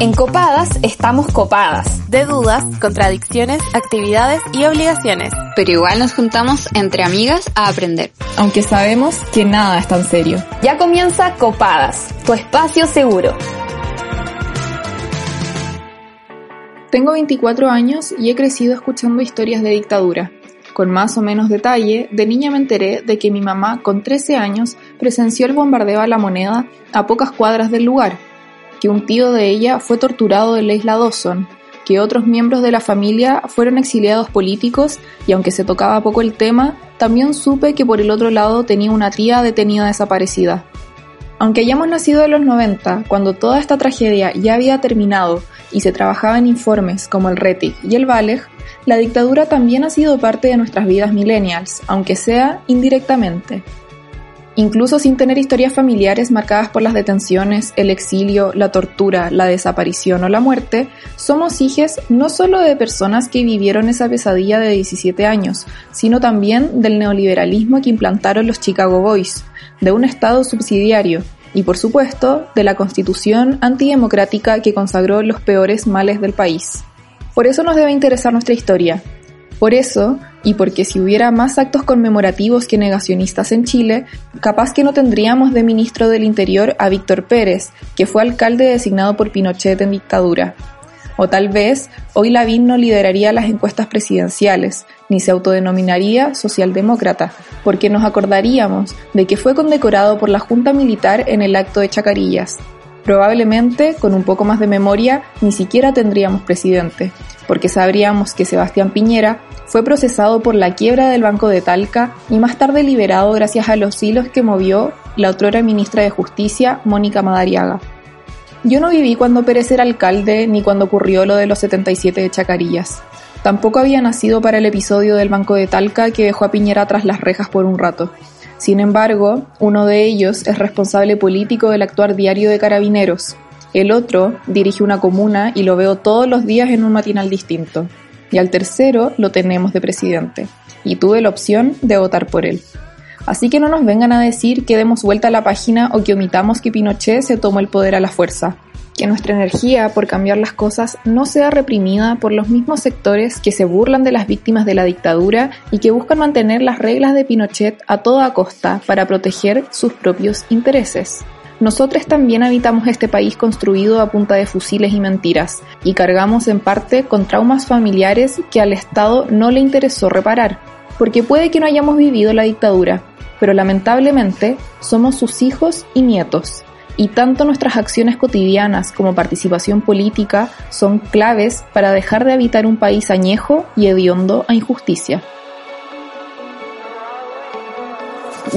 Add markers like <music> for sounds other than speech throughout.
En Copadas estamos copadas. De dudas, contradicciones, actividades y obligaciones. Pero igual nos juntamos entre amigas a aprender. Aunque sabemos que nada es tan serio. Ya comienza Copadas, tu espacio seguro. Tengo 24 años y he crecido escuchando historias de dictadura. Con más o menos detalle, de niña me enteré de que mi mamá, con 13 años, presenció el bombardeo a la moneda a pocas cuadras del lugar que un tío de ella fue torturado en la isla Dawson, que otros miembros de la familia fueron exiliados políticos y aunque se tocaba poco el tema, también supe que por el otro lado tenía una tía detenida desaparecida. Aunque hayamos nacido en los 90, cuando toda esta tragedia ya había terminado y se trabajaba en informes como el RETIC y el VALEG, la dictadura también ha sido parte de nuestras vidas millennials, aunque sea indirectamente. Incluso sin tener historias familiares marcadas por las detenciones, el exilio, la tortura, la desaparición o la muerte, somos hijos no solo de personas que vivieron esa pesadilla de 17 años, sino también del neoliberalismo que implantaron los Chicago Boys, de un Estado subsidiario y, por supuesto, de la constitución antidemocrática que consagró los peores males del país. Por eso nos debe interesar nuestra historia, por eso, y porque si hubiera más actos conmemorativos que negacionistas en Chile, capaz que no tendríamos de ministro del Interior a Víctor Pérez, que fue alcalde designado por Pinochet en dictadura. O tal vez hoy Lavín no lideraría las encuestas presidenciales, ni se autodenominaría socialdemócrata, porque nos acordaríamos de que fue condecorado por la Junta Militar en el acto de Chacarillas. Probablemente, con un poco más de memoria, ni siquiera tendríamos presidente, porque sabríamos que Sebastián Piñera fue procesado por la quiebra del Banco de Talca y más tarde liberado gracias a los hilos que movió la otrora ministra de Justicia, Mónica Madariaga. Yo no viví cuando Pérez era alcalde ni cuando ocurrió lo de los 77 de Chacarillas. Tampoco había nacido para el episodio del Banco de Talca que dejó a Piñera tras las rejas por un rato. Sin embargo, uno de ellos es responsable político del actuar diario de Carabineros. El otro dirige una comuna y lo veo todos los días en un matinal distinto. Y al tercero lo tenemos de presidente. Y tuve la opción de votar por él. Así que no nos vengan a decir que demos vuelta a la página o que omitamos que Pinochet se tomó el poder a la fuerza que nuestra energía por cambiar las cosas no sea reprimida por los mismos sectores que se burlan de las víctimas de la dictadura y que buscan mantener las reglas de Pinochet a toda costa para proteger sus propios intereses. Nosotros también habitamos este país construido a punta de fusiles y mentiras, y cargamos en parte con traumas familiares que al Estado no le interesó reparar, porque puede que no hayamos vivido la dictadura, pero lamentablemente somos sus hijos y nietos, y tanto nuestras acciones cotidianas como participación política son claves para dejar de habitar un país añejo y hediondo a injusticia.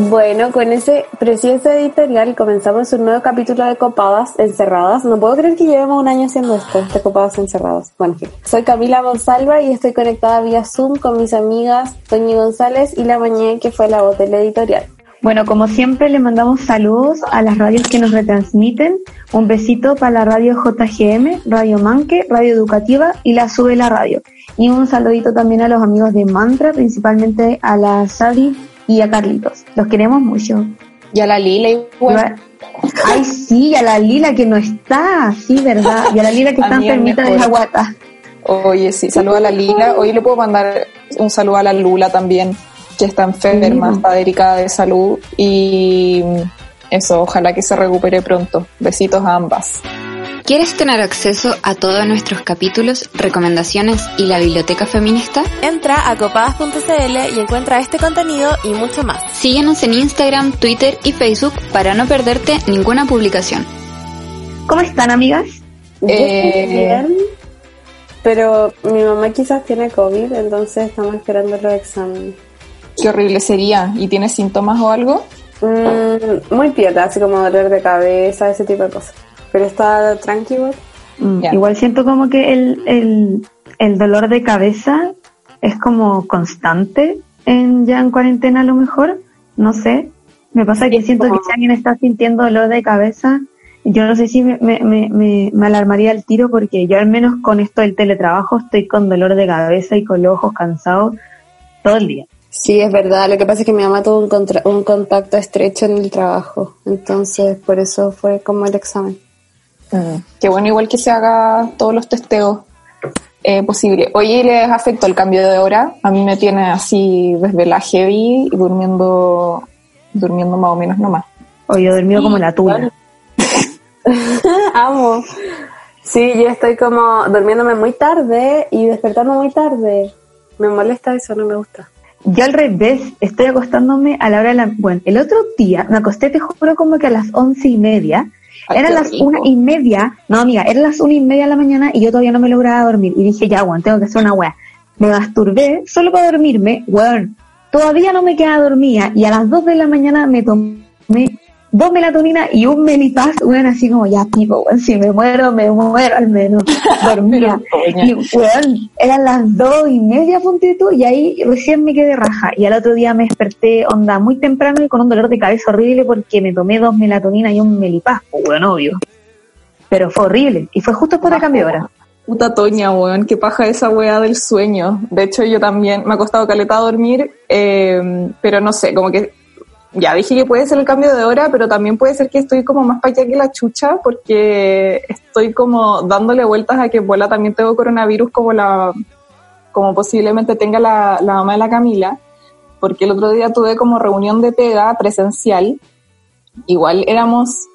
Bueno, con ese precioso editorial comenzamos un nuevo capítulo de Copadas Encerradas. No puedo creer que llevemos un año haciendo esto, de Copadas Encerradas. Bueno, soy Camila Gonzalva y estoy conectada vía Zoom con mis amigas Toñi González y La Mañé, que fue la voz del editorial. Bueno, como siempre, le mandamos saludos a las radios que nos retransmiten. Un besito para la radio JGM, Radio Manque, Radio Educativa y la Sube la Radio. Y un saludito también a los amigos de Mantra, principalmente a la Sadi y a Carlitos. Los queremos mucho. Y a la Lila igual. Ay, sí, a la Lila que no está, sí, ¿verdad? Y a la Lila que <laughs> está enfermita de Jaguata. Oye, sí, saludo a la Lila. Hoy le puedo mandar un saludo a la Lula también que está enferma, está delicada de salud y eso, ojalá que se recupere pronto. Besitos a ambas. ¿Quieres tener acceso a todos nuestros capítulos, recomendaciones y la biblioteca feminista? Entra a copadas.cl y encuentra este contenido y mucho más. Síguenos en Instagram, Twitter y Facebook para no perderte ninguna publicación. ¿Cómo están, amigas? Eh, bien, pero mi mamá quizás tiene COVID, entonces estamos esperando los exámenes. Qué horrible sería. ¿Y tienes síntomas o algo? Mm, muy pieta, así como dolor de cabeza, ese tipo de cosas. Pero está tranquilo. Mm, igual siento como que el, el, dolor de cabeza es como constante en ya en cuarentena a lo mejor. No sé. Me pasa que siento que si alguien está sintiendo dolor de cabeza, yo no sé si me, me, me, me, alarmaría el tiro porque yo al menos con esto del teletrabajo estoy con dolor de cabeza y con los ojos cansados todo el día. Sí, es verdad. Lo que pasa es que mi mamá tuvo un, un contacto estrecho en el trabajo. Entonces, por eso fue como el examen. Mm, qué bueno, igual que se haga todos los testeos eh, posibles. Oye, ¿les afectó el cambio de hora? A mí me tiene así desde la heavy y durmiendo, durmiendo más o menos nomás. O yo he dormido como la tuna. <laughs> Amo. Sí, yo estoy como durmiéndome muy tarde y despertando muy tarde. Me molesta eso, no me gusta. Yo al revés, estoy acostándome a la hora de la... Bueno, el otro día me acosté, te juro, como que a las once y media. Ay, eran las rico. una y media, no amiga, eran las una y media de la mañana y yo todavía no me lograba dormir. Y dije, ya, weón, tengo que hacer una weá. Me masturbé solo para dormirme, weón. Todavía no me quedaba dormida y a las dos de la mañana me tomé dos melatoninas y un melipaz, weón, así como ya pico, weón, si me muero, me muero al menos. <laughs> Dormía. Y weón, eran las dos y media, ponte tú, y ahí recién me quedé raja. Y al otro día me desperté, onda, muy temprano y con un dolor de cabeza horrible porque me tomé dos melatoninas y un melipaz, weón, obvio. Pero fue horrible. Y fue justo después de cambio de hora. Puta Toña, weón, qué paja esa weá del sueño. De hecho, yo también me ha costado caleta a dormir, eh, pero no sé, como que ya dije que puede ser el cambio de hora, pero también puede ser que estoy como más para allá que la chucha, porque estoy como dándole vueltas a que vuela también tengo coronavirus como la, como posiblemente tenga la, la mamá de la Camila, porque el otro día tuve como reunión de pega presencial, igual éramos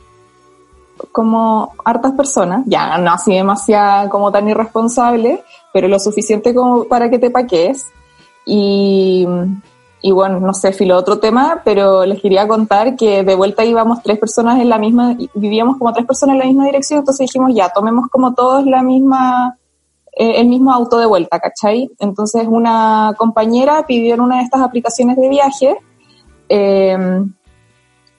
como hartas personas, ya no así demasiado como tan irresponsable, pero lo suficiente como para que te paques. Y, y bueno, no sé, filo otro tema, pero les quería contar que de vuelta íbamos tres personas en la misma, vivíamos como tres personas en la misma dirección, entonces dijimos ya, tomemos como todos la misma, eh, el mismo auto de vuelta, ¿cachai? Entonces una compañera pidió en una de estas aplicaciones de viaje, eh,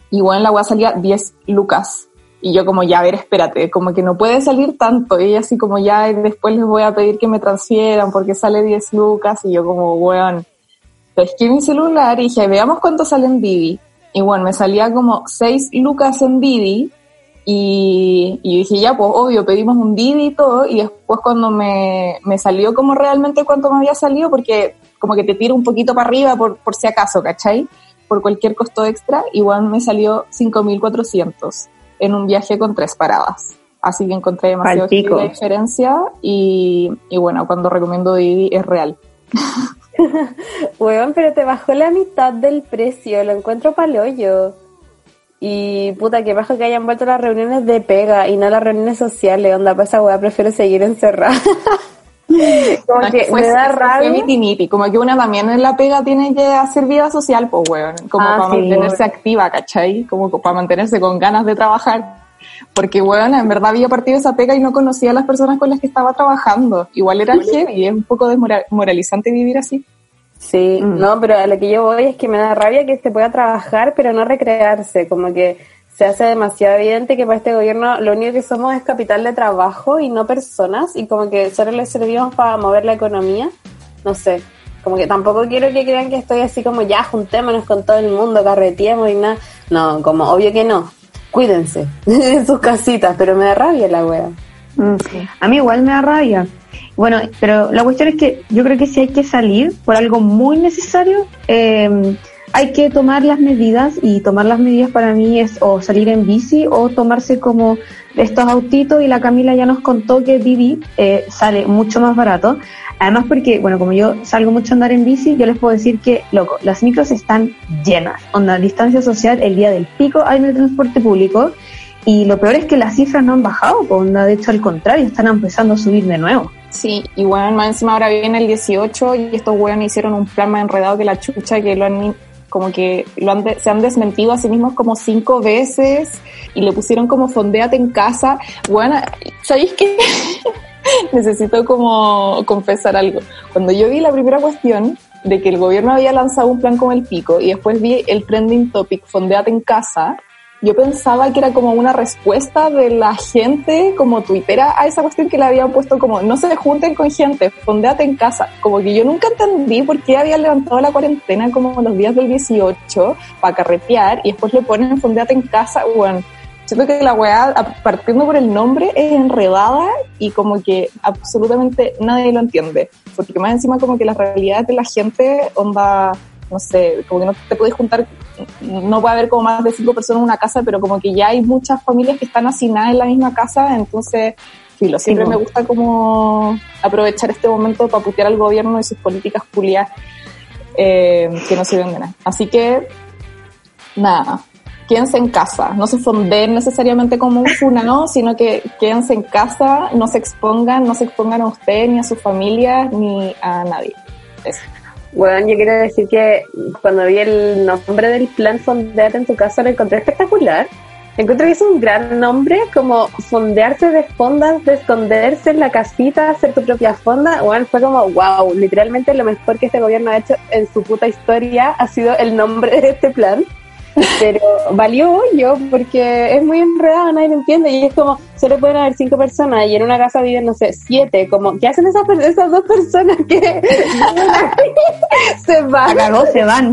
y bueno, la weá salía 10 lucas. Y yo como, ya, a ver, espérate, como que no puede salir tanto. Y así como, ya, después les voy a pedir que me transfieran porque sale 10 lucas. Y yo como, weón, pesqué mi celular y dije, veamos cuánto sale en Didi. Y bueno, me salía como 6 lucas en Didi. Y, y dije, ya, pues obvio, pedimos un Didi y todo. Y después cuando me, me salió como realmente cuánto me había salido, porque como que te tiro un poquito para arriba por, por si acaso, ¿cachai? Por cualquier costo extra, igual me salió 5.400 en un viaje con tres paradas. Así que encontré demasiado la diferencia y, y bueno, cuando recomiendo Didi es real. <laughs> <laughs> Weón, pero te bajó la mitad del precio, lo encuentro paloyo. Y puta, que bajo que hayan vuelto las reuniones de pega y no las reuniones sociales, onda, para esa weá prefiero seguir encerrada. <laughs> como No, que fue- me da rabia. miti-miti, como que una también en la pega tiene que hacer vida social, pues weón, como Ah, para sí. mantenerse activa, ¿cachai? Como para mantenerse con ganas de trabajar. Porque weón, en verdad había partido esa pega y no conocía a las personas con las que estaba trabajando. Igual era heavy, es un poco desmoralizante vivir así. Sí, Mm. no, pero a lo que yo voy es que me da rabia que se pueda trabajar, pero no recrearse, como que se hace demasiado evidente que para este gobierno lo único que somos es capital de trabajo y no personas, y como que solo les servimos para mover la economía, no sé, como que tampoco quiero que crean que estoy así como ya juntémonos con todo el mundo, carreteemos y nada, no, como obvio que no, cuídense <laughs> en sus casitas, pero me da rabia la wea. Mm. A mí igual me da rabia. Bueno, pero la cuestión es que yo creo que si hay que salir por algo muy necesario, eh, hay que tomar las medidas y tomar las medidas para mí es o salir en bici o tomarse como estos autitos y la Camila ya nos contó que Didi eh, sale mucho más barato. Además porque, bueno, como yo salgo mucho a andar en bici, yo les puedo decir que, loco, las micros están llenas. Onda, distancia social, el día del pico hay en el transporte público. Y lo peor es que las cifras no han bajado, onda, de hecho al contrario, están empezando a subir de nuevo. Sí, y bueno, más encima ahora viene el 18 y estos weones hicieron un plan más enredado que la chucha, que lo han, como que lo han de- se han desmentido a sí mismos como cinco veces y le pusieron como fondeate en casa. Bueno, ¿sabéis qué? <laughs> Necesito como confesar algo. Cuando yo vi la primera cuestión de que el gobierno había lanzado un plan como el pico y después vi el trending topic fondeate en casa, yo pensaba que era como una respuesta de la gente como tuitera a esa cuestión que le habían puesto como no se junten con gente, fondeate en casa. Como que yo nunca entendí por qué habían levantado la cuarentena como los días del 18 para carretear y después le ponen fondeate en casa. Bueno, siento que la weá, partiendo por el nombre, es enredada y como que absolutamente nadie lo entiende. Porque más encima como que las realidades de la gente, onda, no sé, como que no te puedes juntar no puede haber como más de cinco personas en una casa, pero como que ya hay muchas familias que están hacinadas en la misma casa, entonces, filo, siempre Sí, me gusta como aprovechar este momento para putear al gobierno y sus políticas culiadas eh, que no sirven de nada. Así que, nada, quédense en casa, no se fonden necesariamente como un funado, sino que quédense en casa, no se expongan, no se expongan a usted, ni a su familia, ni a nadie. Eso. Bueno, yo quiero decir que cuando vi el nombre del plan Fondeate en tu casa lo encontré espectacular. Encuentro que es un gran nombre, como fondearse de fondas, de esconderse en la casita, hacer tu propia fonda. Bueno, fue como, wow, literalmente lo mejor que este gobierno ha hecho en su puta historia ha sido el nombre de este plan. Pero valió yo porque es muy enredado, nadie lo entiende. Y es como, solo pueden haber cinco personas y en una casa viven, no sé, siete. Como, ¿qué hacen esas, per- esas dos personas que <laughs> se La van? se van.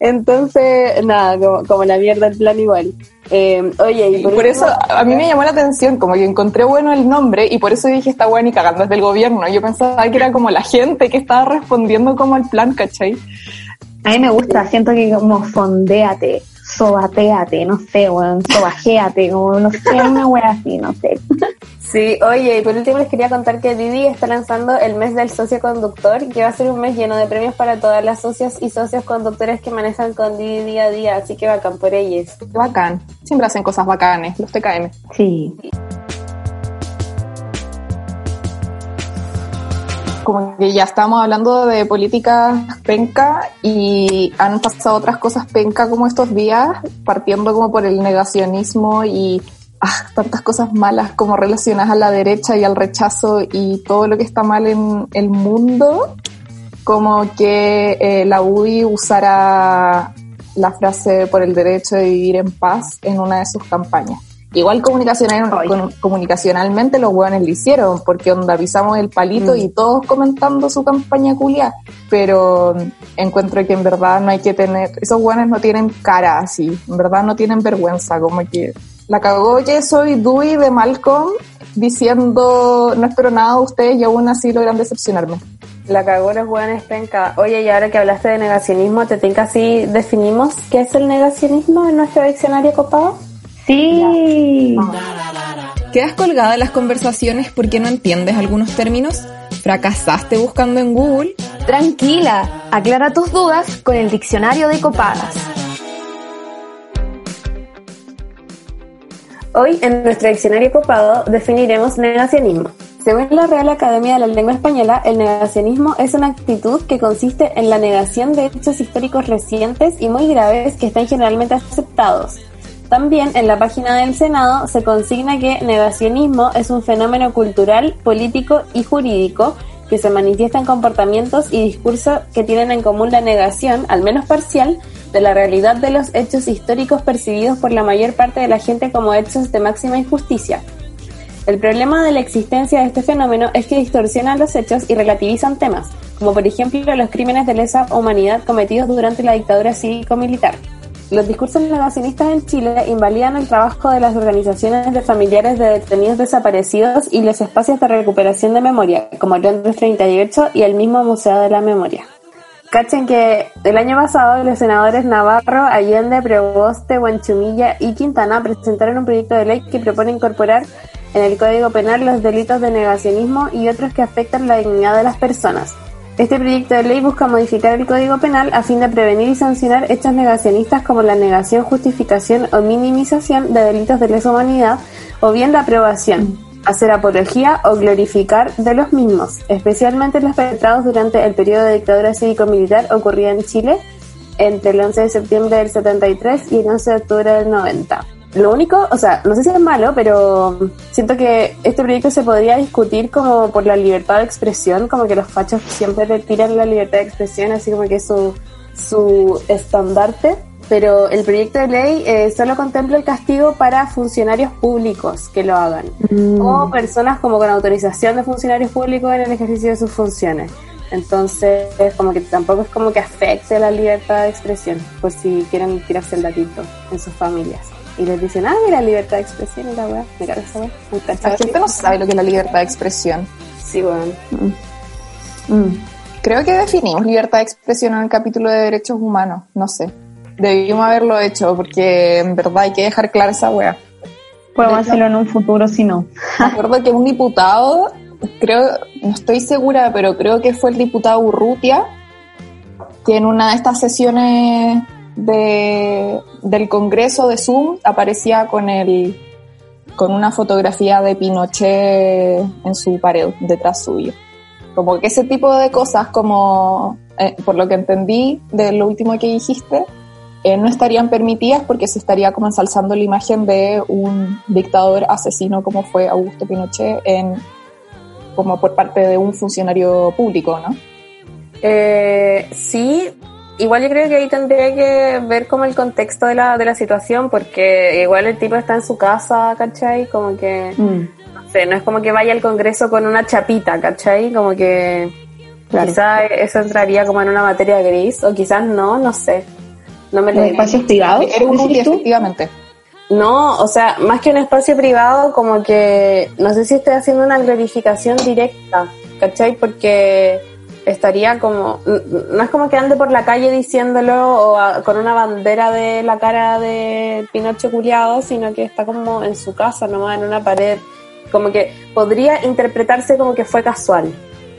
Entonces, nada, como, como la mierda el plan igual. Eh, oye, y Y por eso a mí me llamó la atención, como que encontré bueno el nombre y por eso dije está bueno y cagando es del gobierno. Yo pensaba que era como la gente que estaba respondiendo como al plan, ¿cachai? A mí me gusta, siento que como fondéate, sobateate, no sé, weón, sobajéate, como no sé, una wea así, no sé. Sí, oye, y por último les quería contar que Didi está lanzando el mes del socio conductor, que va a ser un mes lleno de premios para todas las socias y socios conductores que manejan con Didi día a día, así que bacán por ellos. Qué bacán. Siempre hacen cosas bacanes, los TKM. Sí. Como que ya estamos hablando de políticas penca y han pasado otras cosas penca como estos días, partiendo como por el negacionismo y ah, tantas cosas malas como relacionadas a la derecha y al rechazo y todo lo que está mal en el mundo, como que eh, la UDI usara la frase por el derecho de vivir en paz en una de sus campañas. Igual comunicacional, con- comunicacionalmente los hueones lo hicieron, porque onda pisamos el palito Mm. y todos comentando su campaña culia, pero mm, encuentro que en verdad no hay que tener, esos hueones no tienen cara así, en verdad no tienen vergüenza, como que la cagó que soy Dewey de Malcolm diciendo no espero nada de ustedes y aún así logran decepcionarme. La cagó los hueones penca. Oye, y ahora que hablaste de negacionismo, ¿te tinca si definimos qué es el negacionismo en nuestro diccionario copado? Sí. ¿Quedas colgada en las conversaciones porque no entiendes algunos términos? ¿Fracasaste buscando en Google? Tranquila, aclara tus dudas con el diccionario de copadas. Hoy en nuestro diccionario copado definiremos negacionismo. Según la Real Academia de la Lengua Española, el negacionismo es una actitud que consiste en la negación de hechos históricos recientes y muy graves que están generalmente aceptados. También en la página del Senado se consigna que negacionismo es un fenómeno cultural, político y jurídico que se manifiesta en comportamientos y discursos que tienen en común la negación, al menos parcial, de la realidad de los hechos históricos percibidos por la mayor parte de la gente como hechos de máxima injusticia. El problema de la existencia de este fenómeno es que distorsionan los hechos y relativizan temas, como por ejemplo los crímenes de lesa humanidad cometidos durante la dictadura cívico-militar. Los discursos negacionistas en Chile invalidan el trabajo de las organizaciones de familiares de detenidos desaparecidos y los espacios de recuperación de memoria, como Londres 38 y el mismo Museo de la Memoria. Cachen que el año pasado los senadores Navarro, Allende, Prevoste, Huanchumilla y Quintana presentaron un proyecto de ley que propone incorporar en el Código Penal los delitos de negacionismo y otros que afectan la dignidad de las personas. Este proyecto de ley busca modificar el Código Penal a fin de prevenir y sancionar hechos negacionistas como la negación, justificación o minimización de delitos de lesa humanidad o bien la aprobación, hacer apología o glorificar de los mismos, especialmente los perpetrados durante el periodo de dictadura cívico-militar ocurrida en Chile entre el 11 de septiembre del 73 y el 11 de octubre del 90. Lo único, o sea, no sé si es malo, pero siento que este proyecto se podría discutir como por la libertad de expresión, como que los fachos siempre le tiran la libertad de expresión, así como que es su, su estandarte. Pero el proyecto de ley eh, solo contempla el castigo para funcionarios públicos que lo hagan, o personas como con autorización de funcionarios públicos en el ejercicio de sus funciones. Entonces, como que tampoco es como que afecte la libertad de expresión, por si quieren tirarse el datito en sus familias. Y les dicen, ah, mira, libertad de expresión y la weá, me cago esa weá. La gente no sabe lo que es la libertad de expresión. Sí, weón. Mm. Creo que definimos libertad de expresión en el capítulo de derechos humanos, no sé. Debimos haberlo hecho porque en verdad hay que dejar clara esa wea. Podemos hacerlo en un futuro si no. Me acuerdo que un diputado, creo, no estoy segura, pero creo que fue el diputado Urrutia, que en una de estas sesiones de, del Congreso de Zoom aparecía con el con una fotografía de Pinochet en su pared detrás suyo. Como que ese tipo de cosas, como eh, por lo que entendí de lo último que dijiste, eh, no estarían permitidas porque se estaría como ensalzando la imagen de un dictador asesino como fue Augusto Pinochet en como por parte de un funcionario público, ¿no? Eh, sí, igual yo creo que ahí tendría que ver como el contexto de la, de la situación, porque igual el tipo está en su casa, ¿cachai? Como que, no sé, no es como que vaya al Congreso con una chapita, ¿cachai? Como que quizás eso entraría como en una materia gris, o quizás no, no sé. No me ¿Los espacios privados? Efectivamente. No, o sea, más que un espacio privado, como que no sé si estoy haciendo una glorificación directa, ¿cachai? Porque estaría como, n- no es como que ande por la calle diciéndolo o a- con una bandera de la cara de Pinocho culiado, sino que está como en su casa, nomás en una pared. Como que podría interpretarse como que fue casual,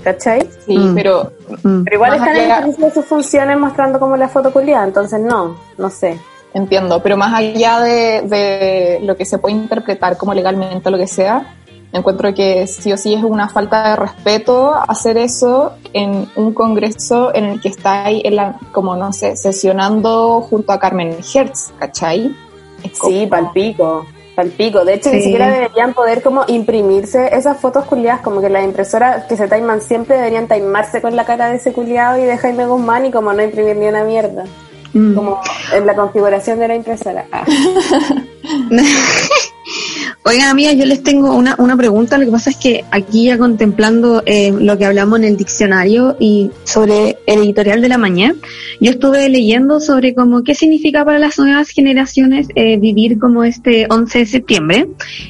¿cachai? Sí, Mm. pero Mm. Pero igual están en el allá- ejercicio de sus funciones mostrando como la foto culiada, entonces no, no sé. entiendo, pero más allá de, de lo que se puede interpretar como legalmente o lo que sea, encuentro que sí o sí es una falta de respeto hacer eso en un congreso en el que está ahí, en la, como no sé, sesionando junto a Carmen Hertz, ¿cachai? Es como- Sí, palpico, palpico. De hecho, ni siquiera deberían poder como imprimirse esas fotos culiadas, como que las impresoras que se taiman siempre deberían taimarse con la cara de ese culiado y de Jaime Guzmán y como no imprimir ni una mierda. Mm. Como en la configuración de la impresora. Ah. <laughs> Oigan, amigas, yo les tengo una, una pregunta. Lo que pasa es que aquí ya contemplando eh, lo que hablamos en el diccionario y sobre el editorial de la mañana, yo estuve leyendo sobre cómo qué significa para las nuevas generaciones eh, vivir como este 11 de septiembre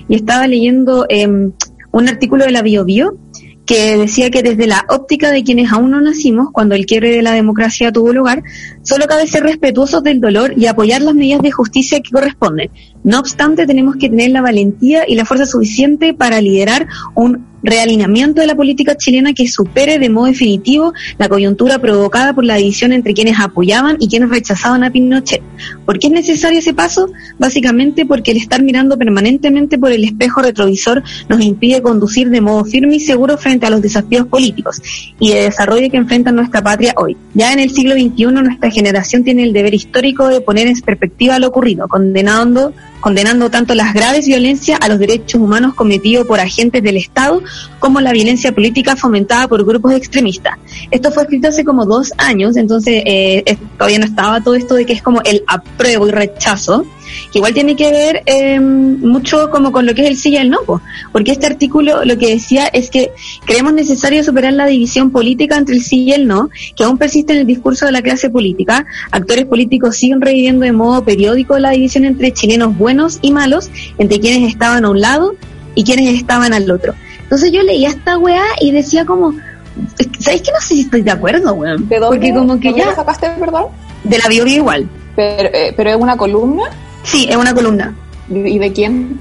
y estaba leyendo eh, un artículo de la BioBio que decía que desde la óptica de quienes aún no nacimos, cuando el quiebre de la democracia tuvo lugar, solo cabe ser respetuosos del dolor y apoyar las medidas de justicia que corresponden. No obstante, tenemos que tener la valentía y la fuerza suficiente para liderar un realineamiento de la política chilena que supere de modo definitivo la coyuntura provocada por la división entre quienes apoyaban y quienes rechazaban a Pinochet. ¿Por qué es necesario ese paso? Básicamente porque el estar mirando permanentemente por el espejo retrovisor nos impide conducir de modo firme y seguro frente a los desafíos políticos y de desarrollo que enfrenta nuestra patria hoy. Ya en el siglo XXI nuestra generación tiene el deber histórico de poner en perspectiva lo ocurrido, condenando condenando tanto las graves violencias a los derechos humanos cometidos por agentes del Estado como la violencia política fomentada por grupos extremistas. Esto fue escrito hace como dos años, entonces eh, todavía no estaba todo esto de que es como el apruebo y rechazo, que igual tiene que ver eh, mucho como con lo que es el sí y el no, po. porque este artículo lo que decía es que creemos necesario superar la división política entre el sí y el no, que aún persiste en el discurso de la clase política. Actores políticos siguen reviviendo de modo periódico la división entre chilenos buenos y malos, entre quienes estaban a un lado y quienes estaban al otro. Entonces yo leía esta weá y decía como, ¿sabéis que no sé si estoy de acuerdo, weón? ¿De dónde, Porque como que ¿de dónde lo ya, sacaste, perdón? de la bio igual. Pero, eh, pero es una columna. Sí, es una columna. ¿Y de quién?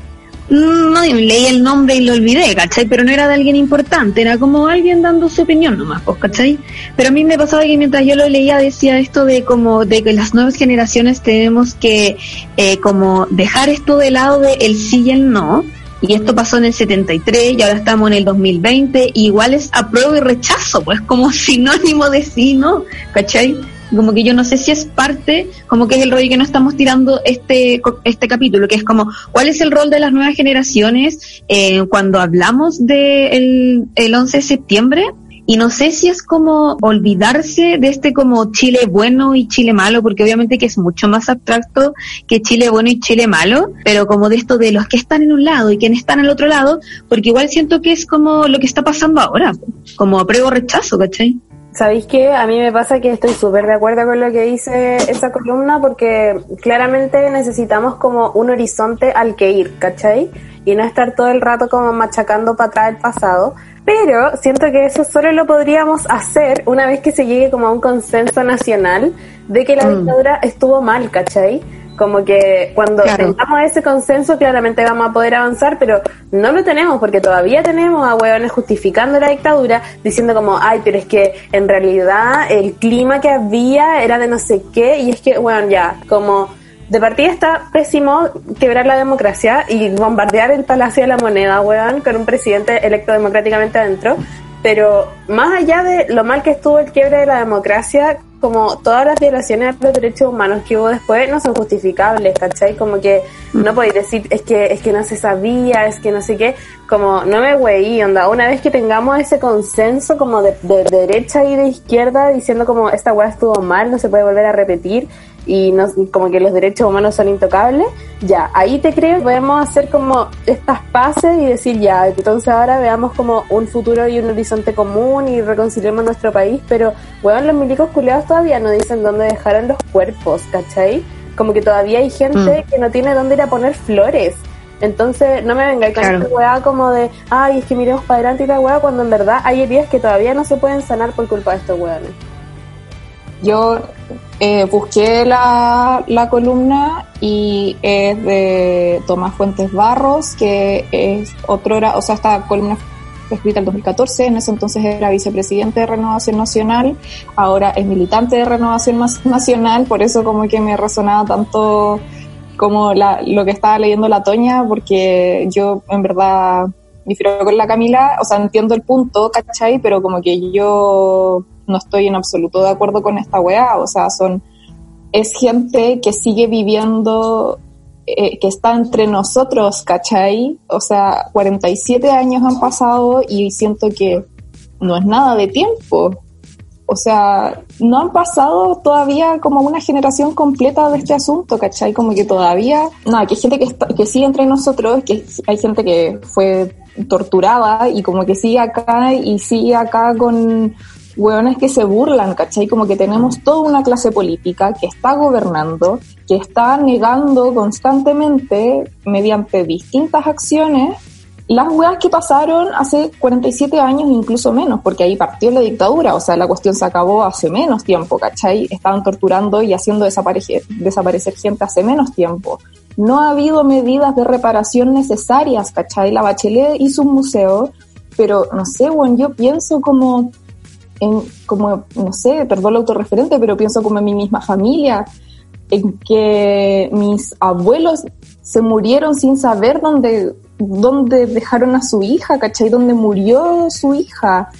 Mm, No, leí el nombre y lo olvidé, ¿cachai? Pero no era de alguien importante, era como alguien dando su opinión nomás, pues, ¿cachai? Pero a mí me pasaba que mientras yo lo leía decía esto de como de que las nuevas generaciones tenemos que eh, como dejar esto de lado de el sí y el no, y esto pasó en el 73 y ahora estamos en el 2020, y igual es apruebo y rechazo, pues como <laughs> sinónimo de sí, ¿no? ¿Cachai? Como que yo no sé si es parte, como que es el rollo que no estamos tirando este, este capítulo, que es como, ¿cuál es el rol de las nuevas generaciones eh, cuando hablamos del el 11 de septiembre? Y no sé si es como olvidarse de este como Chile bueno y Chile malo, porque obviamente que es mucho más abstracto que Chile bueno y Chile malo, pero como de esto de los que están en un lado y quienes están al otro lado, porque igual siento que es como lo que está pasando ahora, como apruebo rechazo, ¿cachai? ¿Sabéis qué? A mí me pasa que estoy súper de acuerdo con lo que dice esa columna porque claramente necesitamos como un horizonte al que ir, ¿cachai? Y no estar todo el rato como machacando para atrás el pasado. Pero siento que eso solo lo podríamos hacer una vez que se llegue como a un consenso nacional de que la Mm. dictadura estuvo mal, ¿cachai? Como que cuando Claro. tengamos ese consenso claramente vamos a poder avanzar, pero no lo tenemos porque todavía tenemos a hueones justificando la dictadura, diciendo como, ay, pero es que en realidad el clima que había era de no sé qué, y es que, bueno, ya, como de partida está pésimo quebrar la democracia y bombardear el Palacio de la Moneda, weón, con un presidente electo democráticamente adentro. Pero más allá de lo mal que estuvo el quiebre de la democracia, como todas las violaciones de los derechos humanos que hubo después no son justificables, ¿cachai? Como que no podéis decir, es que, es que no se sabía, es que no sé qué, como no me güey, onda, una vez que tengamos ese consenso como de, de derecha y de izquierda diciendo como esta weá estuvo mal, no se puede volver a repetir y no, como que los derechos humanos son intocables, ya, ahí te creo, podemos hacer como estas pases y decir ya, entonces ahora veamos como un futuro y un horizonte común y reconciliemos nuestro país, pero weón, los milicos culeados todavía no dicen dónde dejaron los cuerpos, ¿cachai? Como que todavía hay gente que no tiene dónde ir a poner flores. Entonces, no me venga con Claro. esta weá como de, ay, es que miremos para adelante y la weá, cuando en verdad hay heridas que todavía no se pueden sanar por culpa de estos weones. Yo eh, busqué la, la columna y es de Tomás Fuentes Barros, que es otro, o sea, esta columna fue escrita en 2014, en ese entonces era vicepresidente de Renovación Nacional, ahora es militante de Renovación Nacional, por eso como que me resonaba tanto como la, lo que estaba leyendo la Toña, porque yo en verdad difiero con la Camila, o sea, entiendo el punto, ¿cachai? Pero como que yo no estoy en absoluto de acuerdo con esta weá, o sea, son, es gente que sigue viviendo, eh, que está entre nosotros, ¿cachai? O sea, 47 años han pasado y siento que no es nada de tiempo. O sea, no han pasado todavía como una generación completa de este asunto, ¿cachai? Como que todavía, nada, que hay gente que, está- que sigue entre nosotros, que hay gente que fue torturada y como que sigue acá y sigue acá con hueones que se burlan, ¿cachai? Como que tenemos toda una clase política que está gobernando, que está negando constantemente, mediante distintas acciones, las weas que pasaron hace 47 años, incluso menos, porque ahí partió la dictadura, o sea, la cuestión se acabó hace menos tiempo, ¿cachai? Estaban torturando y haciendo desaparecer, desaparecer gente hace menos tiempo. No ha habido medidas de reparación necesarias, ¿cachai? La Bachelet hizo un museo, pero no sé, bueno, yo pienso como en, como, no sé, perdón lo autorreferente, pero pienso como en mi misma familia, en que mis abuelos se murieron sin saber dónde, dónde dejaron a su hija, ¿cachai? Dónde murió su hija.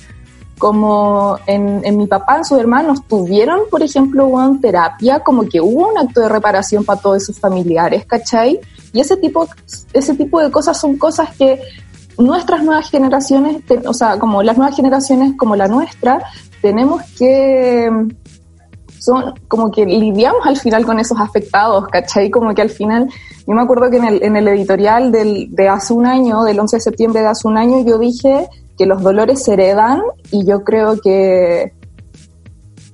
Como en, en mi papá, en sus hermanos, tuvieron, por ejemplo, una terapia, como que hubo un acto de reparación para todos sus familiares, ¿cachai? Y ese tipo, ese tipo de cosas son cosas que nuestras nuevas generaciones, o sea, como las nuevas generaciones como la nuestra, tenemos que son como que lidiamos al final con esos afectados, ¿cachai? Como que al final, yo me acuerdo que en el, en el editorial del, de hace un año, del 11 de septiembre de hace un año, yo dije que los dolores se heredan y yo creo que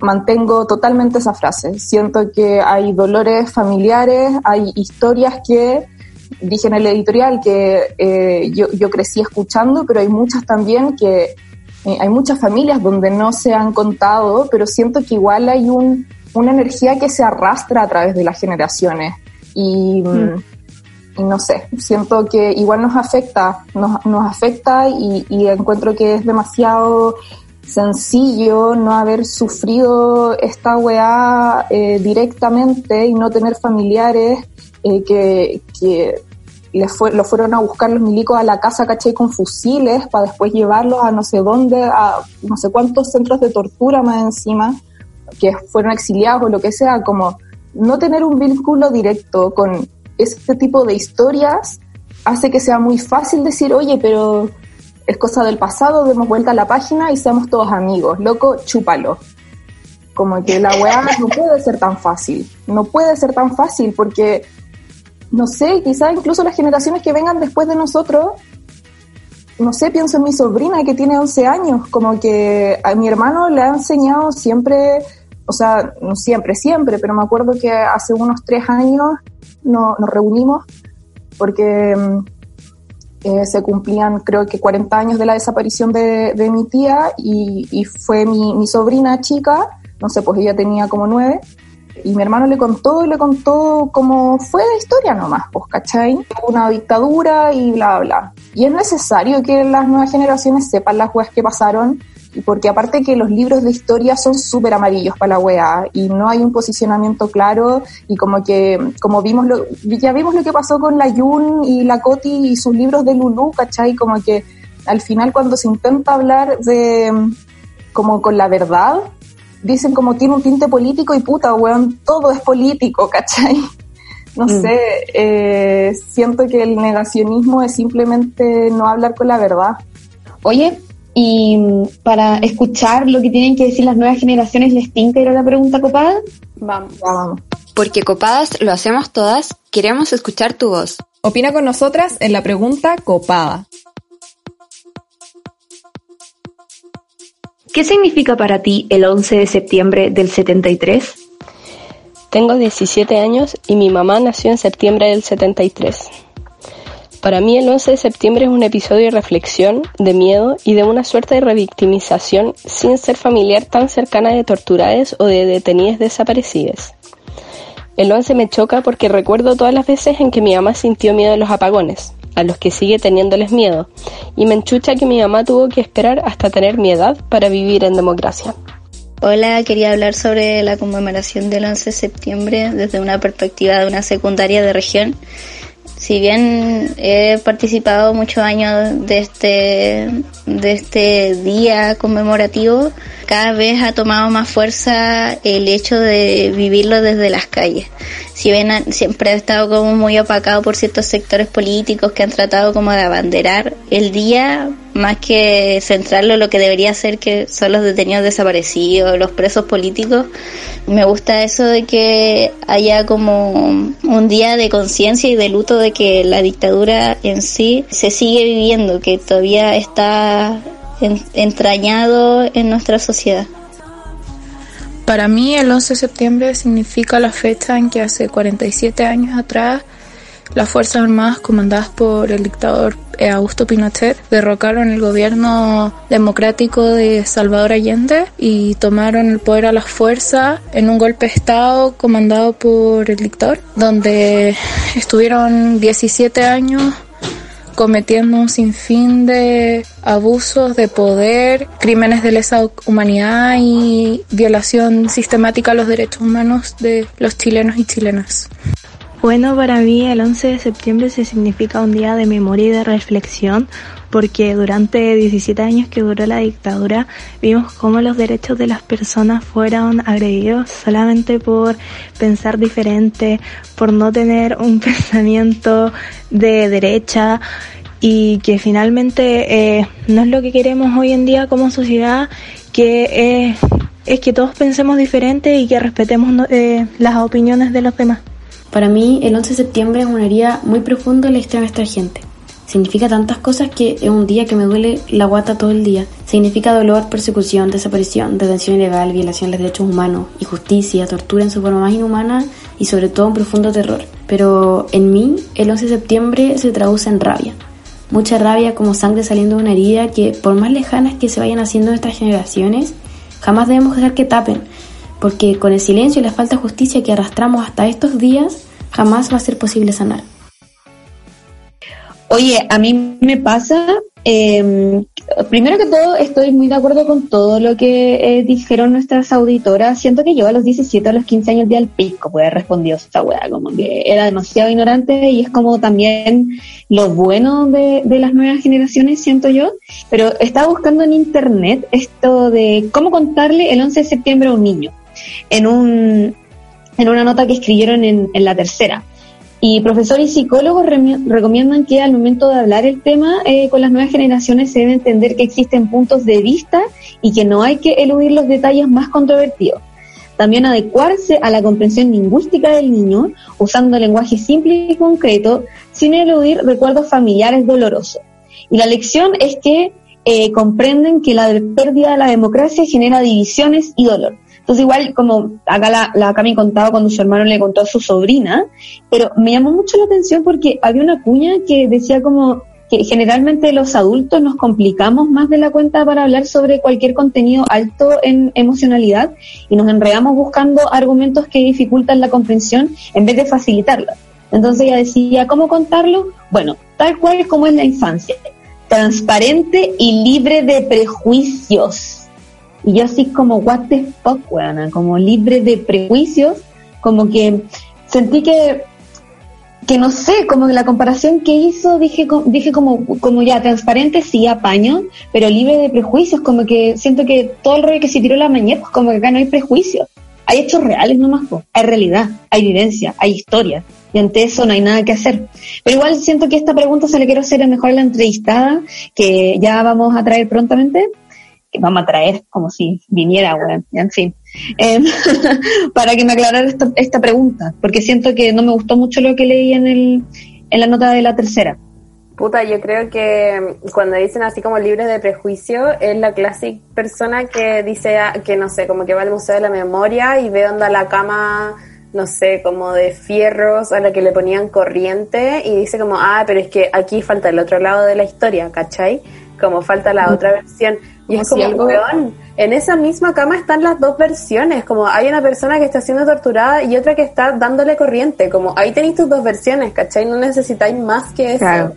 mantengo totalmente esa frase. Siento que hay dolores familiares, hay historias que dije en el editorial que eh, yo, crecí escuchando, pero hay muchas también que eh, hay muchas familias donde no se han contado, pero siento que igual hay un, una energía que se arrastra a través de las generaciones. Y, mm, no sé, siento que igual nos afecta, nos, nos afecta y, y encuentro que es demasiado sencillo no haber sufrido esta weá eh, directamente y no tener familiares eh, que, que les fue, lo fueron a buscar los milicos a la casa, caché, con fusiles para después llevarlos a no sé dónde, a no sé cuántos centros de tortura más encima, que fueron exiliados o lo que sea, como no tener un vínculo directo con este tipo de historias hace que sea muy fácil decir, oye, pero es cosa del pasado, demos vuelta a la página y seamos todos amigos, loco, chúpalo. Como que la weá no puede ser tan fácil, no puede ser tan fácil porque, no sé, quizás incluso las generaciones que vengan después de nosotros, no sé, pienso en mi sobrina que tiene 11 años, como que a mi hermano le ha enseñado siempre, o sea, no siempre, siempre, pero me acuerdo que hace unos tres años no, nos reunimos porque mm, eh, se cumplían creo que 40 años de la desaparición de, de mi tía y, y fue mi, mi, sobrina chica, no sé, pues ella tenía como nueve, y mi hermano le contó y le contó como fue de historia nomás, pues, ¿cachai? Una dictadura y bla, bla. Y es necesario que las nuevas generaciones sepan las weas que pasaron porque aparte que los libros de historia son súper amarillos para la weá y no hay un posicionamiento claro y como que, como vimos lo, ya vimos lo que pasó con la Yun y la Coti y sus libros de Lulu, ¿cachai? Como que al final cuando se intenta hablar de, como con la verdad, dicen como tiene un tinte político y puta, weón, todo es político, ¿cachai? No mm. sé, eh, siento que el negacionismo es simplemente no hablar con la verdad. Oye, y para escuchar lo que tienen que decir las nuevas generaciones, ¿les tinca ir a la pregunta copada? Vamos, vamos. Porque copadas lo hacemos todas, queremos escuchar tu voz. Opina con nosotras en la pregunta copada. ¿Qué significa para ti el 11 de septiembre del 73? Tengo 17 años y mi mamá nació en septiembre del 73. Para mí el 11 de septiembre es un episodio de reflexión, de miedo y de una suerte de revictimización sin ser familiar tan cercana de torturadas o de detenidas desaparecidas. El 11 me choca porque recuerdo todas las veces en que mi mamá sintió miedo de los apagones, a los que sigue teniéndoles miedo, y me enchucha que mi mamá tuvo que esperar hasta tener mi edad para vivir en democracia. Hola, quería hablar sobre la conmemoración del 11 de septiembre desde una perspectiva de una secundaria de región si bien he participado muchos años de este, de este día conmemorativo, cada vez ha tomado más fuerza el hecho de vivirlo desde las calles. Si bien siempre ha estado como muy opacado por ciertos sectores políticos que han tratado como de abanderar el día, más que centrarlo en lo que debería ser que son los detenidos desaparecidos, los presos políticos, me gusta eso de que haya como un día de conciencia y de luto de que la dictadura en sí se sigue viviendo, que todavía está entrañado en nuestra sociedad. Para mí el 11 de septiembre significa la fecha en que hace 47 años atrás las Fuerzas Armadas comandadas por el dictador Augusto Pinochet derrocaron el gobierno democrático de Salvador Allende y tomaron el poder a las fuerzas en un golpe de Estado comandado por el dictador, donde estuvieron 17 años cometiendo un sinfín de abusos de poder, crímenes de lesa humanidad y violación sistemática a los derechos humanos de los chilenos y chilenas. Bueno, para mí el 11 de septiembre se significa un día de memoria y de reflexión porque durante 17 años que duró la dictadura vimos cómo los derechos de las personas fueron agredidos solamente por pensar diferente, por no tener un <laughs> pensamiento de derecha y que finalmente eh, no es lo que queremos hoy en día como sociedad, que eh, es que todos pensemos diferente y que respetemos eh, las opiniones de los demás. Para mí, el 11 de septiembre es una herida muy profunda en la historia de nuestra gente. Significa tantas cosas que es un día que me duele la guata todo el día. Significa dolor, persecución, desaparición, detención ilegal, violación de los derechos humanos, injusticia, tortura en su forma más inhumana y sobre todo un profundo terror. Pero en mí, el 11 de septiembre se traduce en rabia. Mucha rabia como sangre saliendo de una herida que, por más lejanas que se vayan haciendo nuestras generaciones, jamás debemos dejar que tapen, porque con el silencio y la falta de justicia que arrastramos hasta estos días, jamás va a ser posible sanar. Oye, a mí me pasa, eh, primero que todo, estoy muy de acuerdo con todo lo que eh, dijeron nuestras auditoras. Siento que yo a los 17 a los 15 años de al pico, pues respondió esta weá, como que era demasiado ignorante y es como también lo bueno de, de las nuevas generaciones, siento yo. Pero estaba buscando en internet esto de cómo contarle el 11 de septiembre a un niño, en, un, en una nota que escribieron en, la tercera. Y profesores y psicólogos recomiendan que al momento de hablar el tema eh, con las nuevas generaciones se debe entender que existen puntos de vista y que no hay que eludir los detalles más controvertidos. También adecuarse a la comprensión lingüística del niño usando lenguaje simple y concreto sin eludir recuerdos familiares dolorosos. Y la lección es que eh, comprenden que la pérdida de la democracia genera divisiones y dolor. Entonces igual como acá la, la Cami contaba cuando su hermano le contó a su sobrina, pero me llamó mucho la atención porque había una cuña que decía como que generalmente los adultos nos complicamos más de la cuenta para hablar sobre cualquier contenido alto en emocionalidad y nos enredamos buscando argumentos que dificultan la comprensión en vez de facilitarla. Entonces ella decía, ¿cómo contarlo? Bueno, tal cual como es la infancia, transparente y libre de prejuicios. Y yo así como, what the fuck, weana, como libre de prejuicios, como que sentí que que no sé, como la comparación que hizo, dije, dije como, como ya transparente, sí, apaño, pero libre de prejuicios, como que siento que todo el rollo que se tiró la mañana, pues como que acá no hay prejuicios. Hay hechos reales nomás, pues. hay realidad, hay evidencia, hay historia. Y ante eso no hay nada que hacer. Pero igual siento que esta pregunta se le quiero hacer a mejor la entrevistada, que ya vamos a traer prontamente, que vamos a traer como si viniera, bueno, en fin. Em, <laughs> para que me aclarara esta, esta, pregunta, porque siento que no me gustó mucho lo que leí en, el, en la nota de la tercera. Puta, yo creo que cuando dicen así como libres de prejuicio, es la clásica persona que dice que, no sé, como que va al Museo de la Memoria y ve onda la cama, no sé, como de fierros a la que le ponían corriente y dice como, ah, pero es que aquí falta el otro lado de la historia, ¿cachai? Como falta la otra versión. Y es como, algo... en esa misma cama están las dos versiones, como hay una persona que está siendo torturada y otra que está dándole corriente, como ahí tenéis tus dos versiones, ¿cachai? No necesitáis más que eso.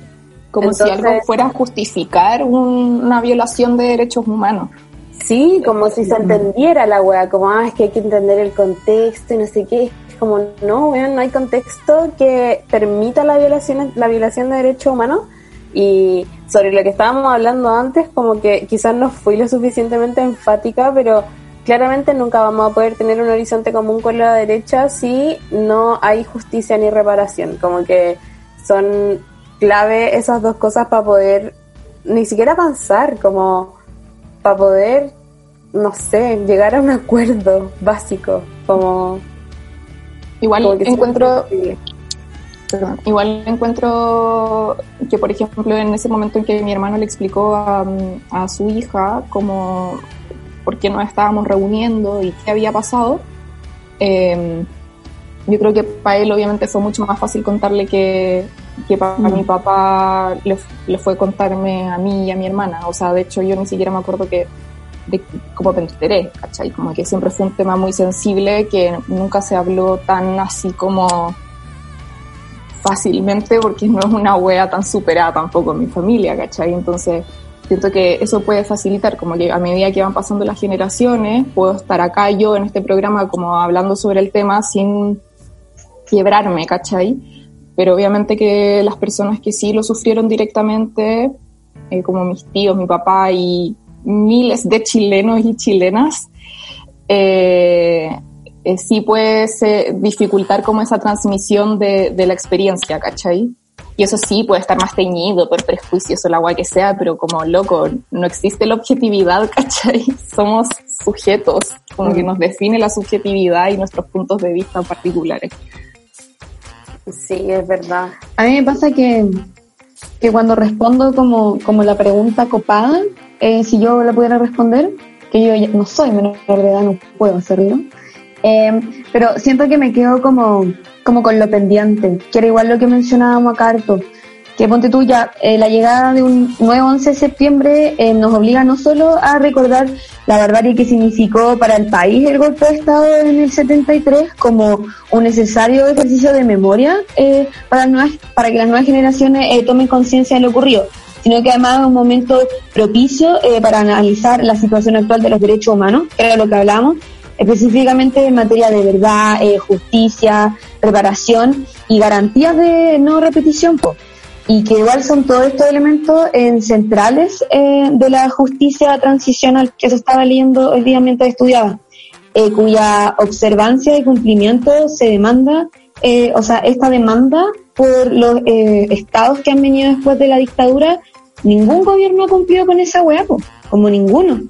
Como si algo fuera a justificar una violación de derechos humanos. Sí, como si se entendiera la wea, como, ah, es que hay que entender el contexto y no sé qué. Es como, no, weón, no hay contexto que permita la violación, la violación de derechos humanos y sobre lo que estábamos hablando antes, como que quizás no fui lo suficientemente enfática, pero claramente nunca vamos a poder tener un horizonte común con la derecha si no hay justicia ni reparación. Como que son clave esas dos cosas para poder ni siquiera avanzar, como para poder, no sé, llegar a un acuerdo básico, como... Igual encuentro, igual encuentro que, por ejemplo, en ese momento en que mi hermano le explicó a, su hija cómo, por qué nos estábamos reuniendo y qué había pasado, em, yo creo que para él obviamente fue mucho más fácil contarle que, que para mm. mi papá le, le, fue contarme a mí y a mi hermana. O sea, de hecho yo ni siquiera me acuerdo que de cómo me enteré, ¿cachai? Como que siempre fue un tema muy sensible que nunca se habló tan así como fácilmente porque no es una wea tan superada tampoco en mi familia, ¿cachai? Entonces, siento que eso puede facilitar, como que a medida que van pasando las generaciones, puedo estar acá yo en este programa como hablando sobre el tema sin quebrarme, ¿cachai? Pero obviamente que las personas que sí lo sufrieron directamente, eh, como mis tíos, mi papá y miles de chilenos y chilenas, eh, eh, sí puede dificultar como esa transmisión de, de, la experiencia, ¿cachai? Y eso sí puede estar más teñido por prejuicios o la agua que sea, pero como loco, no existe la objetividad, <laughs> ¿cachai? Somos sujetos, como que mm. nos define la subjetividad y nuestros puntos de vista particulares. Sí, es verdad. A mí me pasa que, que cuando respondo como, como la pregunta copada, eh, si yo la pudiera responder, que yo no soy menor de edad, no puedo hacerlo, Em, pero siento que me quedo como, como con lo pendiente, que era igual lo que mencionábamos acá harto, que ponte tú ya, eh, la llegada de un nuevo 11 de septiembre eh, nos obliga no solo a recordar la barbarie que significó para el país el golpe de Estado en el 73 como un necesario ejercicio de memoria eh, para, para que las nuevas generaciones tomen conciencia de lo ocurrido, sino que además es un momento propicio para analizar la situación actual de los derechos humanos, que era lo que hablamos, específicamente en materia de verdad, eh, justicia, reparación y garantías de no repetición. Y que igual son todos estos elementos eh, centrales eh, de la justicia transicional que se estaba leyendo hoy día mientras estudiaba, cuya observancia y cumplimiento se demanda, o sea, esta demanda por los estados que han venido después de la dictadura, ningún gobierno ha cumplido con esa hueá, como ninguno.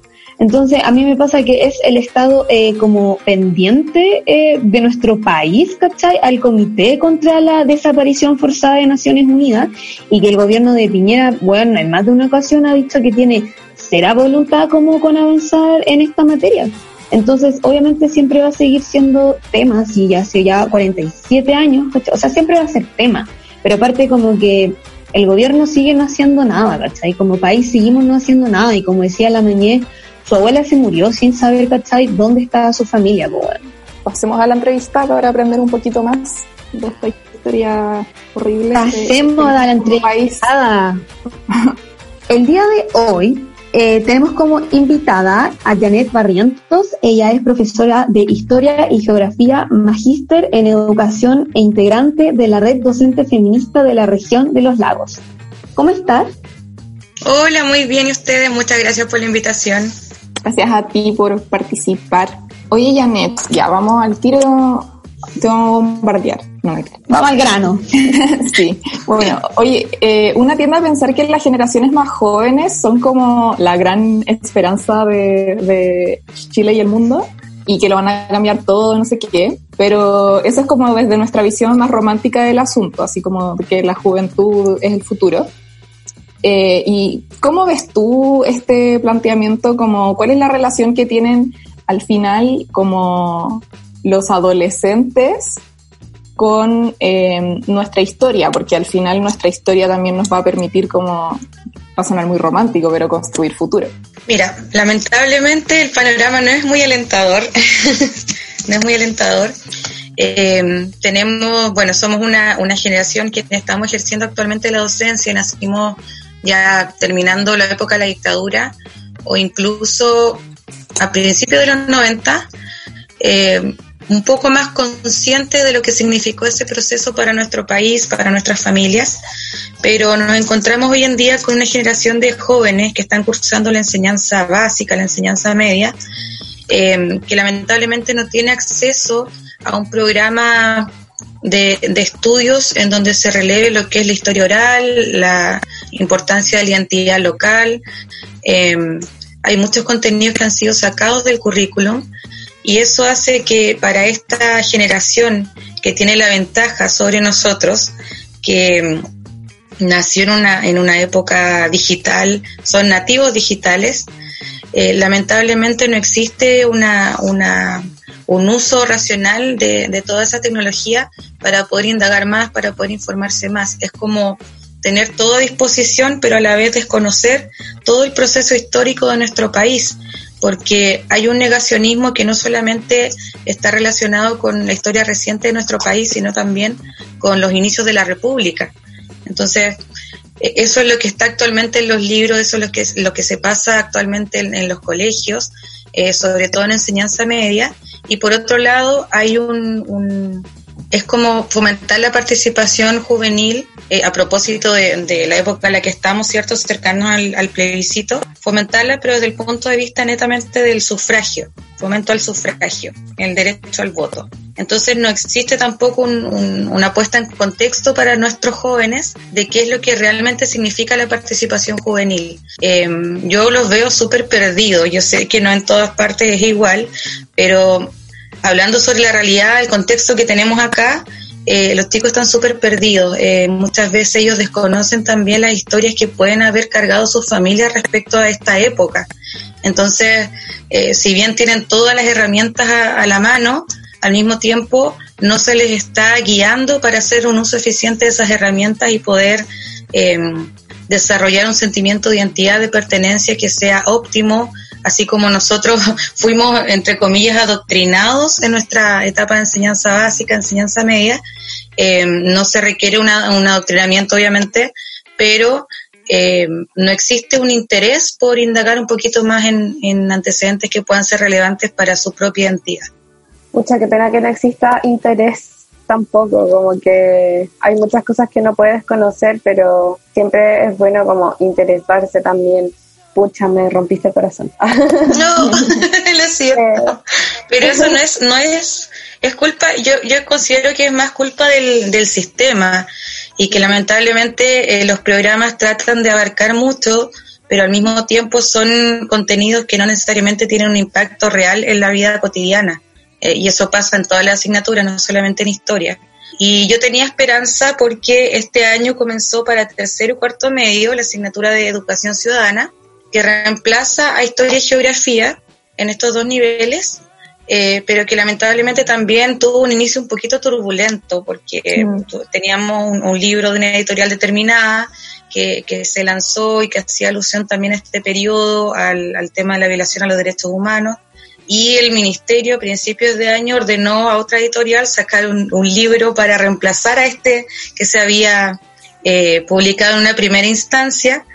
Entonces, a mí me pasa que es el Estado eh, como pendiente eh, de nuestro país, ¿cachai? Al Comité contra la Desaparición Forzada de Naciones Unidas y que el gobierno de Piñera, bueno, en más de una ocasión ha dicho que tiene será voluntad como con avanzar en esta materia. Entonces, obviamente siempre va a seguir siendo tema, si ya hace ya 47 años, o sea, siempre va a ser tema. Pero aparte como que el gobierno sigue no haciendo nada, ¿cachai? Como país seguimos no haciendo nada y como decía la Mañé, su abuela se murió sin saber, ¿cachai? ¿Dónde estaba su familia, Pasemos a la entrevista para aprender un poquito más de esta historia horrible. Pasemos a la entrevista. <laughs> El día de hoy eh, tenemos como invitada a Janet Barrientos. Ella es profesora de Historia y Geografía, magíster en Educación e integrante de la Red Docente Feminista de la Región de los Lagos. ¿Cómo estás? Hola, muy bien. ¿Y ustedes? Muchas gracias por la invitación. Gracias a ti por participar. Oye, Janet, ya vamos al tiro te vamos a bombardear. No Vamos al grano. <laughs> sí. Bueno, oye, eh, una tienda a pensar que las generaciones más jóvenes son como la gran esperanza de, de Chile y el mundo y que lo van a cambiar todo, no sé qué, pero eso es como desde nuestra visión más romántica del asunto, así como que la juventud es el futuro. Eh, ¿Y cómo ves tú este planteamiento? Como, ¿Cuál es la relación que tienen al final como los adolescentes con eh, nuestra historia, porque al final nuestra historia también nos va a permitir como, va a sonar muy romántico, pero construir futuro. Mira, lamentablemente el panorama no es muy alentador, <laughs> no es muy alentador. Eh, tenemos, bueno, somos una, una generación que estamos ejerciendo actualmente la docencia, nacimos ya terminando la época de la dictadura o incluso a principios de los 90. Eh, un poco más consciente de lo que significó ese proceso para nuestro país, para nuestras familias, pero nos encontramos hoy en día con una generación de jóvenes que están cursando la enseñanza básica, la enseñanza media, eh, que lamentablemente no tiene acceso a un programa de, estudios en donde se releve lo que es la historia oral, la importancia de la identidad local. Eh, hay muchos contenidos que han sido sacados del currículum y eso hace que para esta generación que tiene la ventaja sobre nosotros, que mm, nació en una, en una época digital, son nativos digitales, eh, lamentablemente no existe una, una, un uso racional de, de toda esa tecnología para poder indagar más, para poder informarse más. Es como tener todo a disposición, pero a la vez desconocer todo el proceso histórico de nuestro país porque hay un negacionismo que no solamente está relacionado con la historia reciente de nuestro país, sino también con los inicios de la República. Entonces, e, eso es lo que está actualmente en los libros, eso es lo que, lo que se pasa actualmente en, los colegios, eh, sobre todo en enseñanza media. Y por otro lado, hay un, es como fomentar la participación juvenil eh, a propósito de, la época en la que estamos, ¿cierto?, cercanos al, plebiscito, fomentarla, pero desde el punto de vista netamente del sufragio, fomento al sufragio, el derecho al voto. Entonces no existe tampoco una puesta en contexto para nuestros jóvenes de qué es lo que realmente significa la participación juvenil. Em, yo los veo súper perdidos, yo sé que no en todas partes es igual, pero hablando sobre la realidad, el contexto que tenemos acá, eh, los chicos están súper perdidos. Eh, muchas veces ellos desconocen también las historias que pueden haber cargado sus familias respecto a esta época. Entonces, eh, si bien tienen todas las herramientas a, la mano, al mismo tiempo no se les está guiando para hacer un uso eficiente de esas herramientas y poder desarrollar un sentimiento de identidad, de pertenencia que sea óptimo así como nosotros <laughs> fuimos, entre comillas, adoctrinados en nuestra etapa de enseñanza básica, enseñanza media, eh, no se requiere un adoctrinamiento, obviamente, pero eh, no existe un interés por indagar un poquito más en, antecedentes que puedan ser relevantes para su propia entidad. Mucha que pena que no exista interés tampoco, como que hay muchas cosas que no puedes conocer, pero siempre es bueno como interesarse también pucha, me rompiste el corazón. <laughs> No, <laughs> lo siento. Pero eso no es, no es, es culpa, yo, yo considero que es más culpa del, del sistema y que lamentablemente eh, los programas tratan de abarcar mucho, pero al mismo tiempo son contenidos que no necesariamente tienen un impacto real en la vida cotidiana. Eh, y eso pasa en todas las asignaturas, no solamente en historia. Y yo tenía esperanza porque este año comenzó para tercero y cuarto medio la asignatura de educación ciudadana que reemplaza a historia y geografía en estos dos niveles eh, pero que lamentablemente también tuvo un inicio un poquito turbulento, porque teníamos un, libro de una editorial determinada que, se lanzó y que hacía alusión también a este periodo, al, tema de la violación a los derechos humanos, y el ministerio a principios de año ordenó a otra editorial sacar un, libro para reemplazar a este que se había eh, publicado en una primera instancia.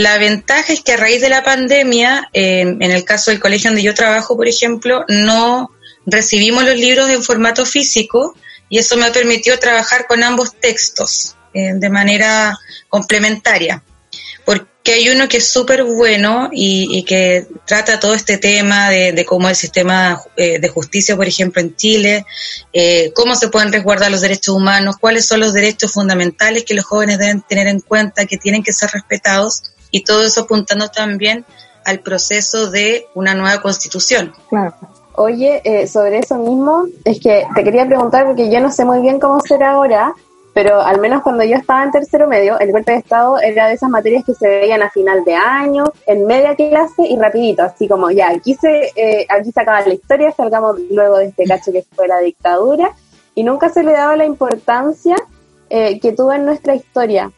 La ventaja es que a raíz de la pandemia, en el caso del colegio donde yo trabajo, por ejemplo, no recibimos los libros en formato físico y eso me permitió trabajar con ambos textos eh, de manera complementaria. Porque hay uno que es súper bueno y, que trata todo este tema de, cómo el sistema eh, de justicia, por ejemplo, en Chile, eh, cómo se pueden resguardar los derechos humanos, cuáles son los derechos fundamentales que los jóvenes deben tener en cuenta, que tienen que ser respetados y todo eso apuntando también al proceso de una nueva constitución. Claro. Oye, eh, sobre eso mismo, es que te quería preguntar, porque yo no sé muy bien cómo será ahora, pero al menos cuando yo estaba en tercero medio, el golpe de Estado era de esas materias que se veían a final de año, en media clase y rapidito, así como ya, aquí se, eh, aquí se acaba la historia, salgamos luego de este cacho que fue la dictadura, y nunca se le daba la importancia eh, que tuvo en nuestra historia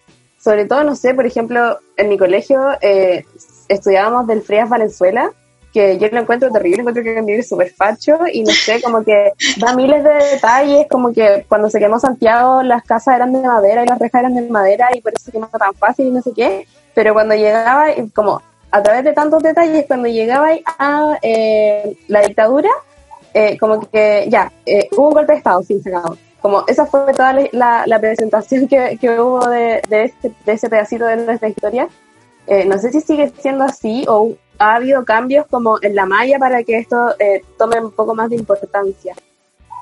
sobre todo, no sé, por ejemplo, en mi colegio eh, estudiábamos del Frías Valenzuela, que yo lo encuentro terrible, encuentro que es súper facho y no sé, como que da miles de detalles, como que cuando se quemó Santiago las casas eran de madera y las rejas eran de madera y por eso se quemó tan fácil y no sé qué, pero cuando llegaba, como a través de tantos detalles, cuando llegaba a eh, la dictadura, eh, como que ya, hubo un golpe de Estado, sin sacado como esa fue toda la, presentación que, hubo de, este, de, ese pedacito de nuestra historia. Eh, no sé si sigue siendo así o ha habido cambios como en la malla para que esto eh, tome un poco más de importancia.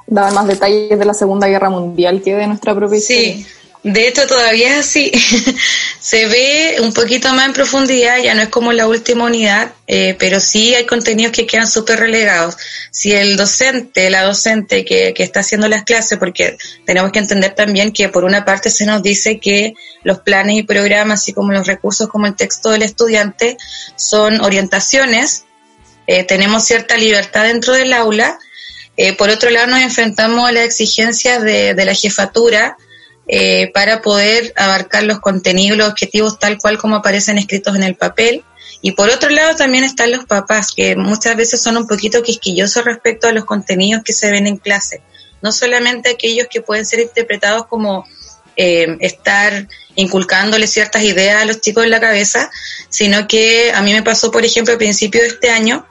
Daba más detalles de la Segunda Guerra Mundial que de nuestra propia historia. Sí, de hecho, todavía es así. <laughs> Se ve un poquito más en profundidad, ya no es como la última unidad, eh, pero sí hay contenidos que quedan súper relegados. Si el docente, la docente que, que está haciendo las clases, porque tenemos que entender también que por una parte se nos dice que los planes y programas, así como los recursos como el texto del estudiante, son orientaciones, eh, tenemos cierta libertad dentro del aula. Eh, por otro lado, nos enfrentamos a las exigencias de, de la jefatura, eh, para poder abarcar los contenidos, los objetivos tal cual como aparecen escritos en el papel. Y por otro lado también están los papás, que muchas veces son un poquito quisquillosos respecto a los contenidos que se ven en clase. No solamente aquellos que pueden ser interpretados como eh, estar inculcándole ciertas ideas a los chicos en la cabeza, sino que a mí me pasó, por ejemplo, a principio de este año,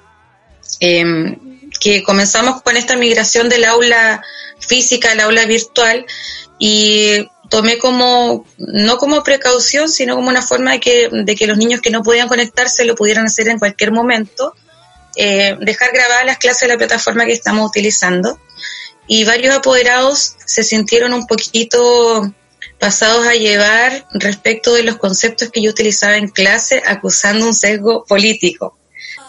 em, que comenzamos con esta migración del aula física al aula virtual y tomé como, no como precaución, sino como una forma de que, de que los niños que no podían conectarse lo pudieran hacer en cualquier momento, eh, dejar grabadas las clases de la plataforma que estamos utilizando. Y varios apoderados se sintieron un poquito pasados a llevar respecto de los conceptos que yo utilizaba en clase, acusando un sesgo político,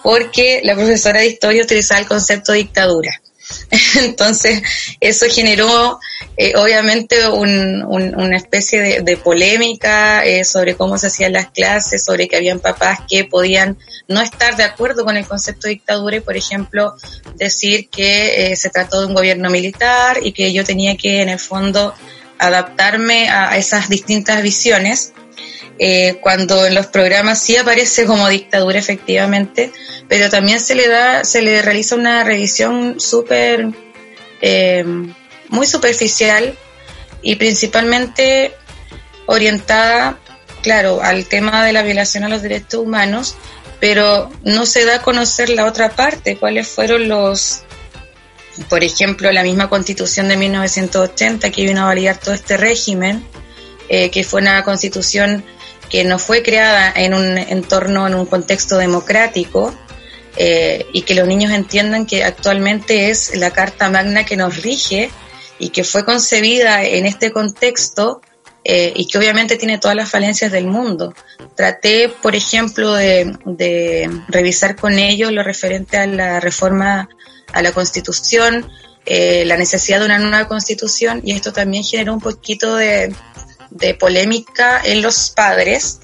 porque la profesora de historia utilizaba el concepto de dictadura. <laughs> Entonces, eso generó eh, obviamente una especie de, polémica eh, sobre cómo se hacían las clases, sobre que habían papás que podían no estar de acuerdo con el concepto de dictadura y, por ejemplo, decir que eh, se trató de un gobierno militar y que yo tenía que, en el fondo, adaptarme a esas distintas visiones eh, cuando en los programas sí aparece como dictadura efectivamente, pero también se le da, se le realiza una revisión súper, eh, muy superficial y principalmente orientada, claro, al tema de la violación a los derechos humanos, pero no se da a conocer la otra parte, cuáles fueron los, por ejemplo, la misma constitución de 1980 que vino a validar todo este régimen, eh, que fue una constitución que no fue creada en un entorno, en un contexto democrático, eh, y que los niños entiendan que actualmente es la Carta Magna que nos rige y que fue concebida en este contexto eh, y que obviamente tiene todas las falencias del mundo. Traté, por ejemplo, de, revisar con ellos lo referente a la reforma a la Constitución, eh, la necesidad de una nueva Constitución y esto también generó un poquito de, de polémica en los padres,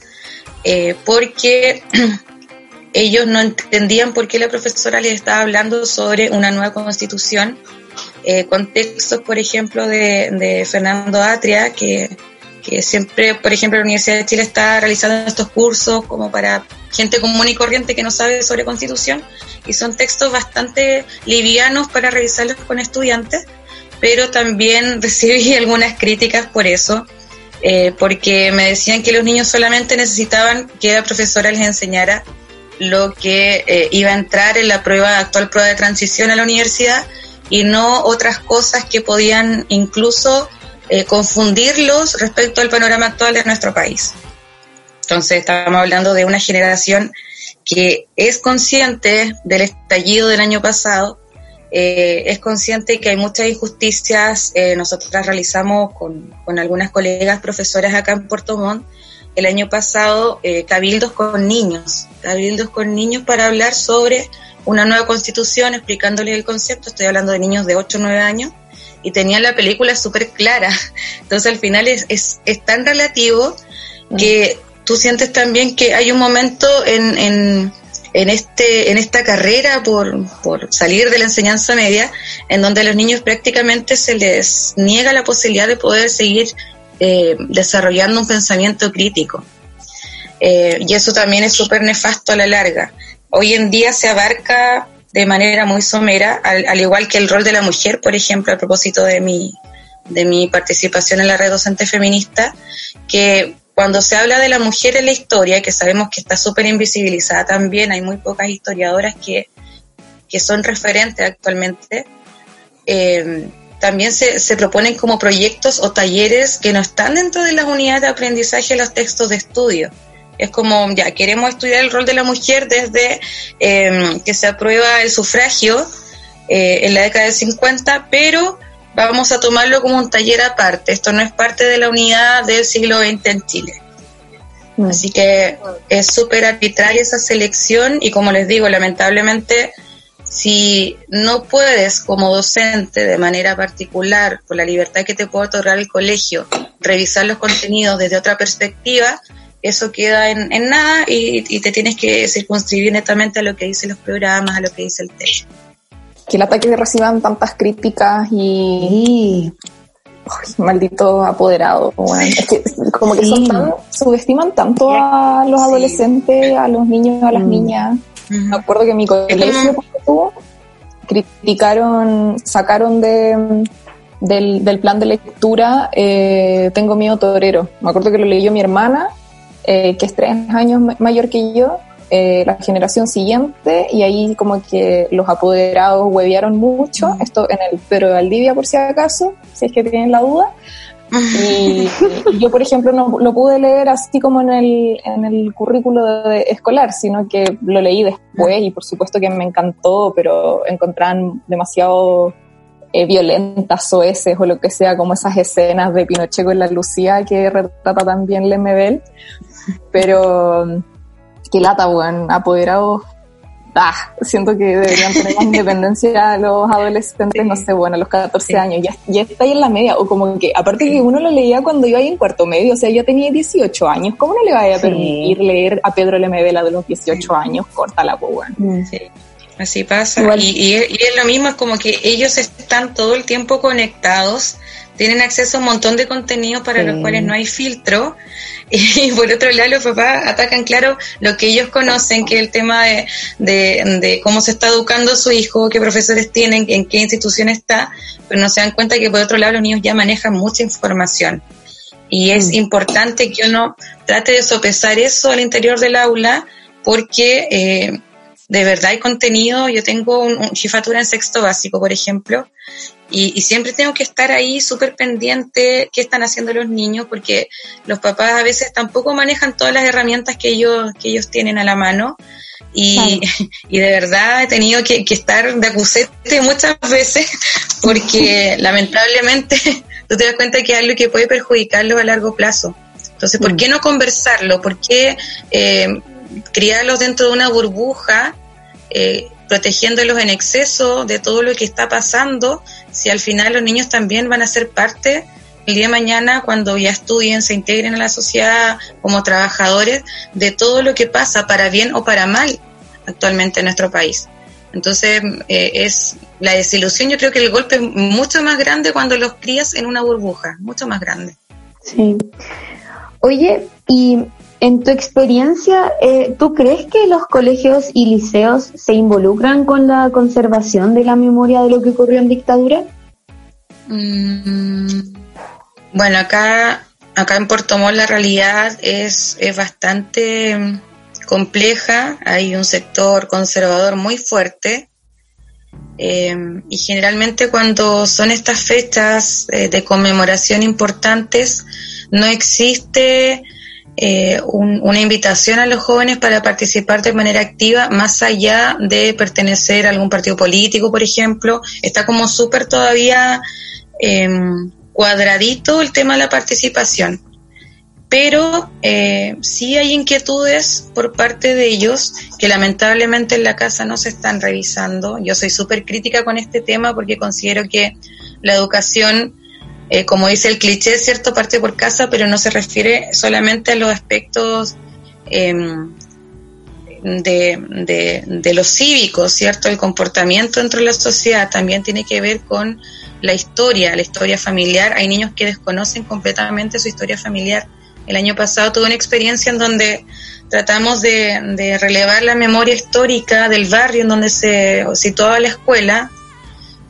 eh, porque <clears throat> ellos no entendían por qué la profesora les estaba hablando sobre una nueva constitución, eh, con textos, por ejemplo, de, de Fernando Atria, que, que siempre, por ejemplo, la Universidad de Chile está realizando estos cursos como para gente común y corriente que no sabe sobre constitución, y son textos bastante livianos para revisarlos con estudiantes, pero también <laughs> recibí algunas críticas por eso. Eh, porque me decían que los niños solamente necesitaban que la profesora les enseñara lo que eh, iba a entrar en la prueba, actual prueba de transición a la universidad y no otras cosas que podían incluso eh, confundirlos respecto al panorama actual de nuestro país. Entonces estamos hablando de una generación que es consciente del estallido del año pasado, eh, es consciente que hay muchas injusticias. nosotras realizamos con, con, algunas colegas profesoras acá en Puerto Montt el año pasado eh, cabildos con niños, cabildos con niños para hablar sobre una nueva constitución, explicándoles el concepto, estoy hablando de niños de 8 o 9 años, y tenían la película súper clara. <laughs> Entonces al final es, es, es, tan relativo que tú sientes también que hay un momento en, en, en, este, en esta carrera por, por salir de la enseñanza media en donde a los niños prácticamente se les niega la posibilidad de poder seguir eh, desarrollando un pensamiento crítico. Eh, y eso también es súper nefasto a la larga. Hoy en día se abarca de manera muy somera, al, igual que el rol de la mujer, por ejemplo, a propósito de mi, de mi participación en la red docente feminista, que cuando se habla de la mujer en la historia, que sabemos que está súper invisibilizada también, hay muy pocas historiadoras que, que son referentes actualmente, eh, también se, se, proponen como proyectos o talleres que no están dentro de las unidades de aprendizaje de los textos de estudio. Es como, ya, queremos estudiar el rol de la mujer desde em, que se aprueba el sufragio eh, en la década del 50, pero vamos a tomarlo como un taller aparte. Esto no es parte de la unidad del siglo XX en Chile. Mm. Así que es súper arbitraria esa selección y como les digo, lamentablemente si no puedes como docente de manera particular, por la libertad que te puede otorgar el colegio, revisar los contenidos desde otra perspectiva, eso queda en, nada y, te tienes que circunscribir netamente a lo que dicen los programas, a lo que dice el texto. Que el ataque que reciban tantas críticas y... maldito apoderado. como que son tan, subestiman tanto a los adolescentes, a los niños, a las mm. niñas. Me acuerdo que mi colegio criticaron, sacaron de, del, plan de lectura eh, Tengo miedo torero. Me acuerdo que lo leyó mi hermana, eh, que es tres años mayor que yo, eh, la generación siguiente, y ahí como que los apoderados huevearon mucho, esto en el Pedro de Valdivia por si acaso, si es que tienen la duda, y, <laughs> yo, por ejemplo, no lo pude leer así como en el, en el currículo de, escolar, sino que lo leí después y por supuesto que me encantó, pero encontraban demasiado eh, violentas o o lo que sea, como esas escenas de Pinochet con la Lucía que retrata también Lemebel. Pero, qué lata, weón, apoderados. Ah, siento que deberían tener más <laughs> independencia a los adolescentes, no sé, bueno, a los 14 años, ya, ya está ahí en la media, o como que, aparte que uno lo leía cuando iba ahí en cuarto medio, o sea, yo tenía 18 años, ¿cómo no le vaya a permitir leer a Pedro Lemebela de los 18 años? Corta la Sí. Así pasa. Y, y, es lo mismo, es como que ellos están todo el tiempo conectados, tienen acceso a un montón de contenido para los cuales no hay filtro. <laughs> Y por otro lado, los papás atacan, claro, lo que ellos conocen, que es el tema de, de, cómo se está educando su hijo, qué profesores tienen, en qué institución está, pero no se dan cuenta que por otro lado los niños ya manejan mucha información. Y es mm. importante que uno trate de sopesar eso al interior del aula, porque eh, de verdad hay contenido. Yo tengo un, un, jefatura en sexto básico, por ejemplo, y, siempre tengo que estar ahí súper pendiente qué están haciendo los niños, porque los papás a veces tampoco manejan todas las herramientas que ellos, que ellos tienen a la mano. Y, <laughs> y de verdad he tenido que, que, estar de acusete muchas veces, <laughs> porque <laughs> lamentablemente tú te das cuenta que es algo que puede perjudicarlos a largo plazo. Entonces, ¿por mm. qué no conversarlo? ¿Por qué eh, criarlos dentro de una burbuja? Eh, protegiéndolos en exceso de todo lo que está pasando, si al final los niños también van a ser parte el día de mañana cuando ya estudien, se integren a la sociedad como trabajadores, de todo lo que pasa, para bien o para mal. actualmente en nuestro país. Entonces, eh, es la desilusión, yo creo que el golpe es mucho más grande cuando los crías en una burbuja, mucho más grande. Sí. Oye, y en tu experiencia, eh, ¿tú crees que los colegios y liceos se involucran con la conservación de la memoria de lo que ocurrió en dictadura? Mm, bueno, acá, acá en Puerto Montt la realidad es, es bastante compleja, hay un sector conservador muy fuerte eh, y generalmente cuando son estas fechas eh, de conmemoración importantes no existe eh, una invitación a los jóvenes para participar de manera activa más allá de pertenecer a algún partido político, por ejemplo. Está como súper todavía em, cuadradito el tema de la participación pero eh, sí hay inquietudes por parte de ellos que lamentablemente en la casa no se están revisando. Yo soy súper crítica con este tema porque considero que la educación, eh, como dice el cliché, cierto, parte por casa, pero no se refiere solamente a los aspectos em, de, de, de los cívicos, ¿cierto? El comportamiento dentro de la sociedad también tiene que ver con la historia, la historia familiar. Hay niños que desconocen completamente su historia familiar el año pasado tuve una experiencia en donde tratamos de, relevar la memoria histórica del barrio en donde se situaba la escuela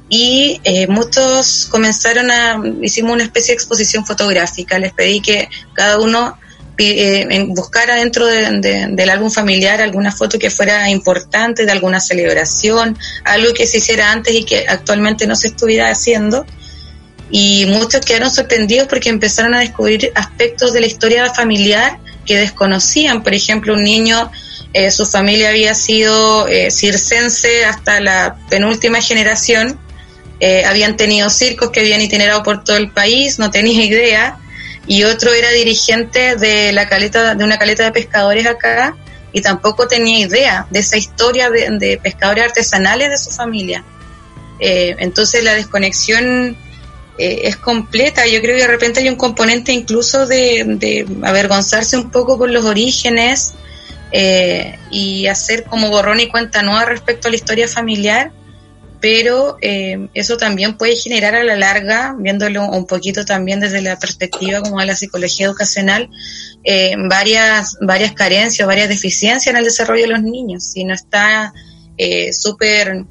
y eh, muchos comenzaron a, hicimos una especie de exposición fotográfica, les pedí que cada uno eh, buscara dentro del álbum familiar alguna foto que fuera importante de alguna celebración, algo que se hiciera antes y que actualmente no se estuviera haciendo y muchos quedaron sorprendidos porque empezaron a descubrir aspectos de la historia familiar que desconocían. Por ejemplo, un niño, eh, su familia había sido eh, circense hasta la penúltima generación, eh, habían tenido circos que habían itinerado por todo el país, no tenía idea, y otro era dirigente de la caleta, de una caleta de pescadores acá, y tampoco tenía idea de esa historia de, pescadores artesanales de su familia. entonces la desconexión eh, es completa. Yo creo que de repente hay un componente incluso de, avergonzarse un poco por los orígenes eh, y hacer como borrón y cuenta nueva respecto a la historia familiar, pero eh, eso también puede generar a la larga, viéndolo un poquito también desde la perspectiva como de la psicología educacional, varias, varias carencias, varias deficiencias en el desarrollo de los niños. Si no está súper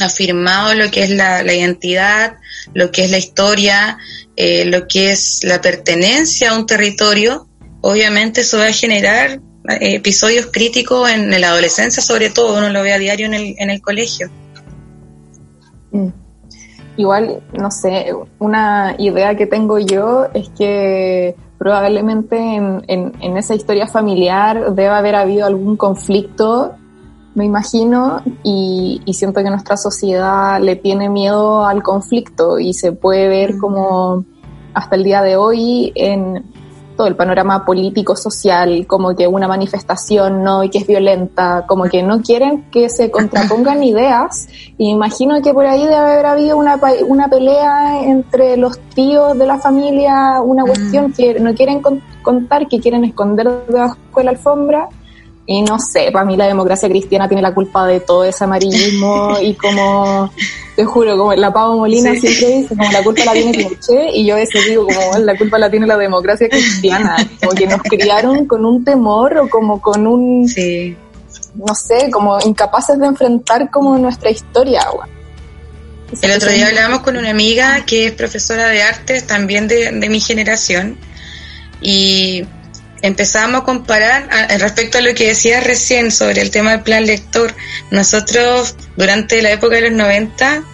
afirmado lo que es la, identidad, lo que es la historia, eh, lo que es la pertenencia a un territorio, obviamente eso va a generar eh, episodios críticos en, la adolescencia, sobre todo, uno lo ve a diario en el, en el colegio. Mm. Igual, no sé, una idea que tengo yo es que probablemente en, en, en esa historia familiar debe haber habido algún conflicto me imagino, y, siento que nuestra sociedad le tiene miedo al conflicto y se puede ver como hasta el día de hoy en todo el panorama político, social, como que una manifestación no y que es violenta, como que no quieren que se contrapongan <laughs> ideas. Y imagino que por ahí debe haber habido una, una pelea entre los tíos de la familia, una cuestión mm. que no quieren contar, que quieren esconder debajo de la alfombra y no sé, para mí la democracia cristiana tiene la culpa de todo ese amarillismo <laughs> y como, te juro, como la Pavo Molina siempre dice, como la culpa la tiene <laughs> Pinochet y yo a veces digo como la culpa la tiene la democracia cristiana, como que nos criaron con un temor o como con un, sí. no sé, como incapaces de enfrentar como nuestra historia. El otro día hablábamos con una amiga que es profesora de artes también de, de mi generación y empezamos a comparar respecto a lo que decías recién sobre el tema del plan lector. Nosotros, durante la época de los 90,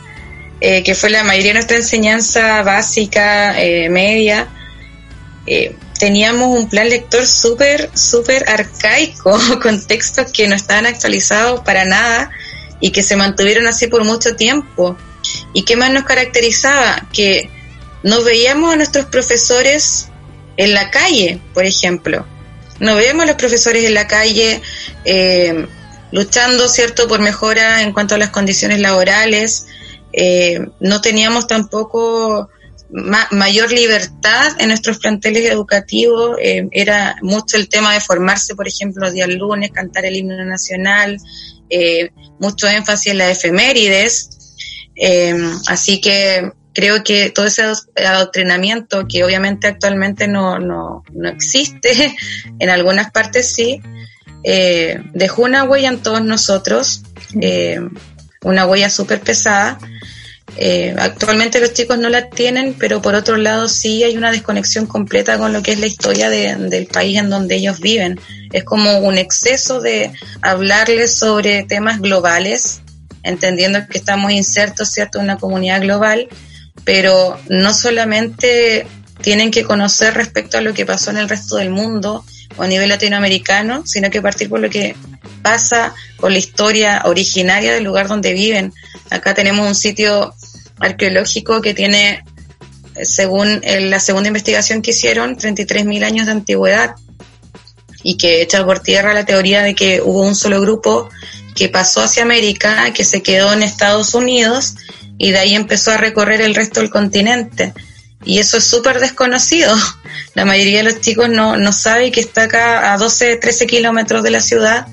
eh, que fue la mayoría de nuestra enseñanza básica, eh, media, eh, teníamos un plan lector súper, súper arcaico, <laughs> con textos que no estaban actualizados para nada y que se mantuvieron así por mucho tiempo. ¿Y qué más nos caracterizaba? Que no veíamos a nuestros profesores en la calle, por ejemplo. No vemos a los profesores en la calle eh, luchando, ¿cierto?, por mejora en cuanto a las condiciones laborales. Eh, no teníamos tampoco mayor libertad en nuestros planteles educativos. Eh, era mucho el tema de formarse, por ejemplo, los días lunes, cantar el himno nacional, mucho énfasis en las efemérides. Así que creo que todo ese adoctrinamiento, que obviamente actualmente no, no, no existe, <laughs> en algunas partes sí, dejó una huella en todos nosotros, una huella súper pesada eh, actualmente los chicos no la tienen, pero por otro lado sí hay una desconexión completa con lo que es la historia del país en donde ellos viven. Es como un exceso de hablarles sobre temas globales, entendiendo que estamos insertos, ¿cierto?, en una comunidad global, pero no solamente tienen que conocer respecto a lo que pasó en el resto del mundo o a nivel latinoamericano, sino que partir por lo que pasa con la historia originaria del lugar donde viven. Acá tenemos un sitio arqueológico que tiene, según la segunda investigación que hicieron, 33.000 años de antigüedad y que echa por tierra la teoría de que hubo un solo grupo que pasó hacia América, que se quedó en Estados Unidos y de ahí empezó a recorrer el resto del continente. Y eso es súper desconocido. <laughs> La mayoría de los chicos no, no sabe que está acá a 12, 13 kilómetros de la ciudad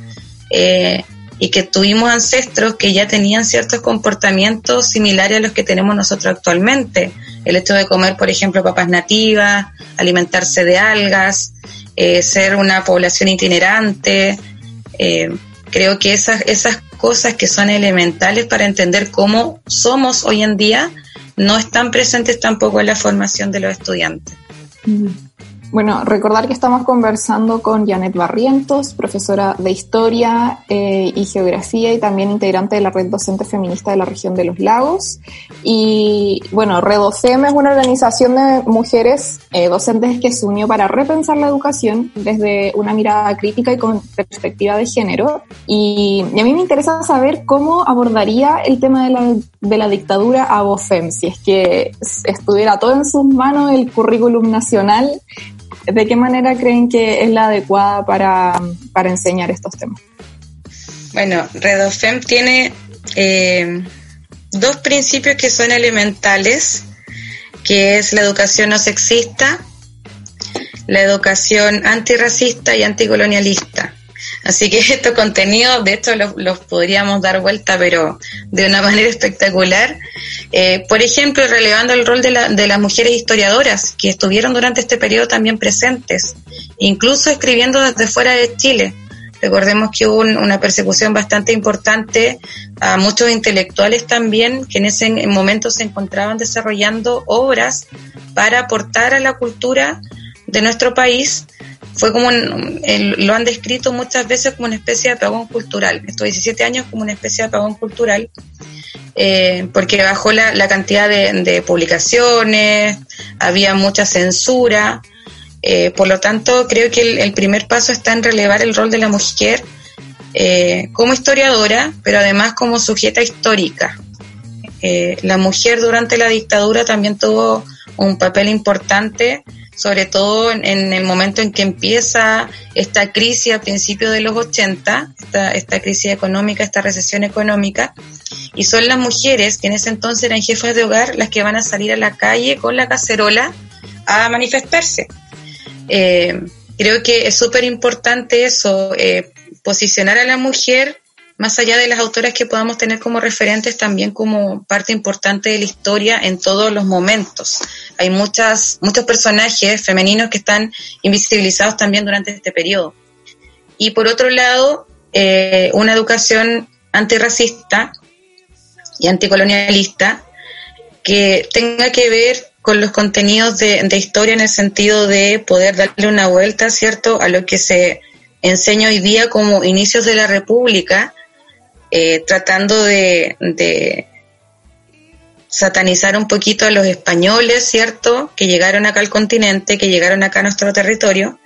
eh, y que tuvimos ancestros que ya tenían ciertos comportamientos similares a los que tenemos nosotros actualmente. El hecho de comer, por ejemplo, papas nativas, alimentarse de algas, eh, ser una población itinerante. Eh, creo que esas, esas cosas que son elementales para entender cómo somos hoy en día no están presentes tampoco en la formación de los estudiantes. Mm. Bueno, recordar que estamos conversando con Janet Barrientos, profesora de Historia eh, y Geografía y también integrante de la Red Docente Feminista de la región de los lagos. Y bueno, Redocem es una organización de mujeres eh, docentes que se unió para repensar la educación desde una mirada crítica y con perspectiva de género. Y, a mí me interesa saber cómo abordaría el tema de la, de la dictadura a VOFEM, si es que estuviera todo en sus manos el currículum nacional ¿De qué manera creen que es la adecuada para, enseñar estos temas? Bueno, Redofem tiene eh, dos principios que son elementales, que es la educación no sexista, la educación antirracista y anticolonialista. Así que <laughs> estos contenidos, de hecho, los, podríamos dar vuelta, pero de una <laughs> manera espectacular. Eh, por ejemplo, relevando el rol de, las mujeres historiadoras que estuvieron durante este periodo también presentes, incluso escribiendo desde fuera de Chile. Recordemos que hubo una persecución bastante importante a muchos intelectuales también que en ese momento se encontraban desarrollando obras para aportar a la cultura de nuestro país fue como, lo han descrito muchas veces como una especie de apagón cultural, estos 17 años como una especie de apagón cultural, eh, porque bajó la, cantidad de, publicaciones, había mucha censura, eh, por lo tanto creo que el, primer paso está en relevar el rol de la mujer eh, como historiadora, pero además como sujeta histórica. la mujer durante la dictadura también tuvo un papel importante sobre todo en, el momento en que empieza esta crisis a principios de los 80, esta, crisis económica, esta recesión económica, y son las mujeres que en ese entonces eran jefas de hogar las que van a salir a la calle con la cacerola a manifestarse. Eh, creo que es súper importante eso, eh, posicionar a la mujer más allá de las autoras que podamos tener como referentes, también como parte importante de la historia en todos los momentos. Hay muchas, muchos personajes femeninos que están invisibilizados también durante este periodo. Y por otro lado, eh, una educación antirracista y anticolonialista que tenga que ver con los contenidos de, de, historia en el sentido de poder darle una vuelta, ¿cierto?, a lo que se enseña hoy día como inicios de la República eh, tratando de, satanizar un poquito a los españoles, ¿cierto? Que llegaron acá al continente, que llegaron acá a nuestro territorio,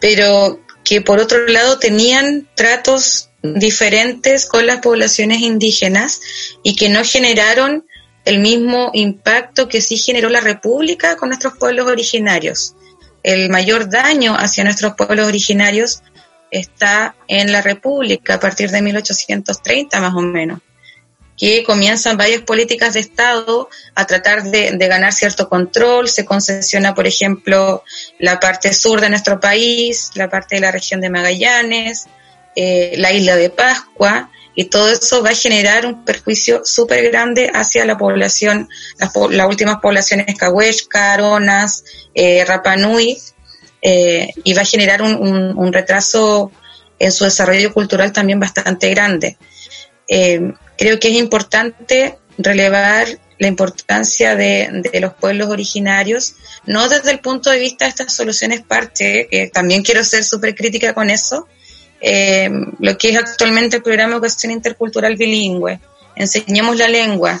pero que por otro lado tenían tratos diferentes con las poblaciones indígenas y que no generaron el mismo impacto que sí generó la República con nuestros pueblos originarios. El mayor daño hacia nuestros pueblos originarios está en la República a partir de 1830 más o menos. que comienzan varias políticas de Estado a tratar de, ganar cierto control. Se concesiona, por ejemplo, la parte sur de nuestro país, la parte de la región de Magallanes, eh, la isla de Pascua, y todo eso va a generar un perjuicio súper grande hacia la población, las, últimas poblaciones Cahuesca, Aronas, eh, Rapanui, eh, y va a generar un, retraso en su desarrollo cultural también bastante grande. Eh, creo que es importante relevar la importancia de, los pueblos originarios, no desde el punto de vista de estas soluciones parte, que también quiero ser súper crítica con eso, eh, lo que es actualmente el programa de educación intercultural bilingüe. Enseñemos la lengua,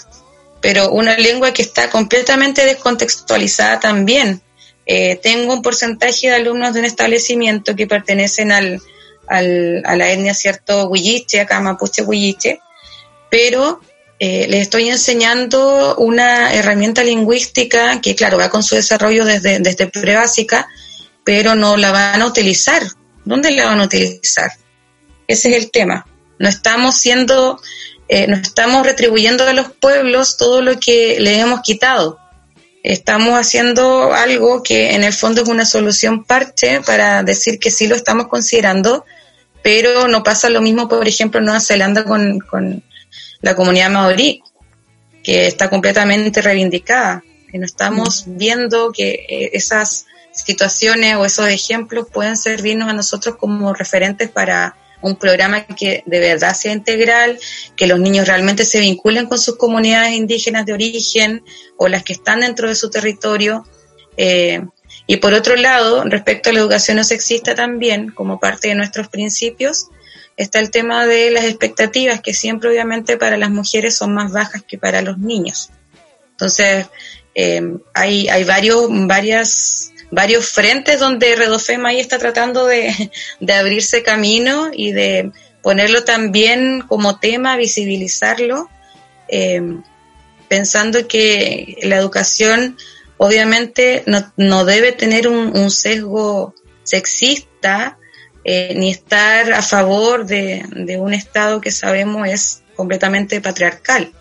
pero una lengua que está completamente descontextualizada también. Eh, tengo un porcentaje de alumnos de un establecimiento que pertenecen al, al, a la etnia, ¿cierto? Huilliche, acá Mapuche Huilliche, pero eh, les estoy enseñando una herramienta lingüística que, claro, va con su desarrollo desde, desde pre-básica, pero no la van a utilizar ¿Dónde la van a utilizar? Ese es el tema. No estamos siendo, eh, no estamos retribuyendo a los pueblos todo lo que les hemos quitado. Estamos haciendo algo que en el fondo es una solución parche para decir que sí lo estamos considerando, pero no pasa lo mismo, por ejemplo, en Nueva Zelanda con, con la comunidad maorí, que está completamente reivindicada. Y no estamos viendo que eh, esas situaciones o esos ejemplos pueden servirnos a nosotros como referentes para un programa que de verdad sea integral, que los niños realmente se vinculen con sus comunidades indígenas de origen o las que están dentro de su territorio. Eh, y por otro lado, respecto a la educación no sexista también, como parte de nuestros principios, está el tema de las expectativas, que siempre obviamente para las mujeres son más bajas que para los niños. Entonces, eh, hay, hay varios, varias varios frentes donde Redofema ahí está tratando de, abrirse camino y de ponerlo también como tema, visibilizarlo, eh, pensando que la educación obviamente no, debe tener un, sesgo sexista eh, ni estar a favor de, de un Estado que sabemos es completamente patriarcal.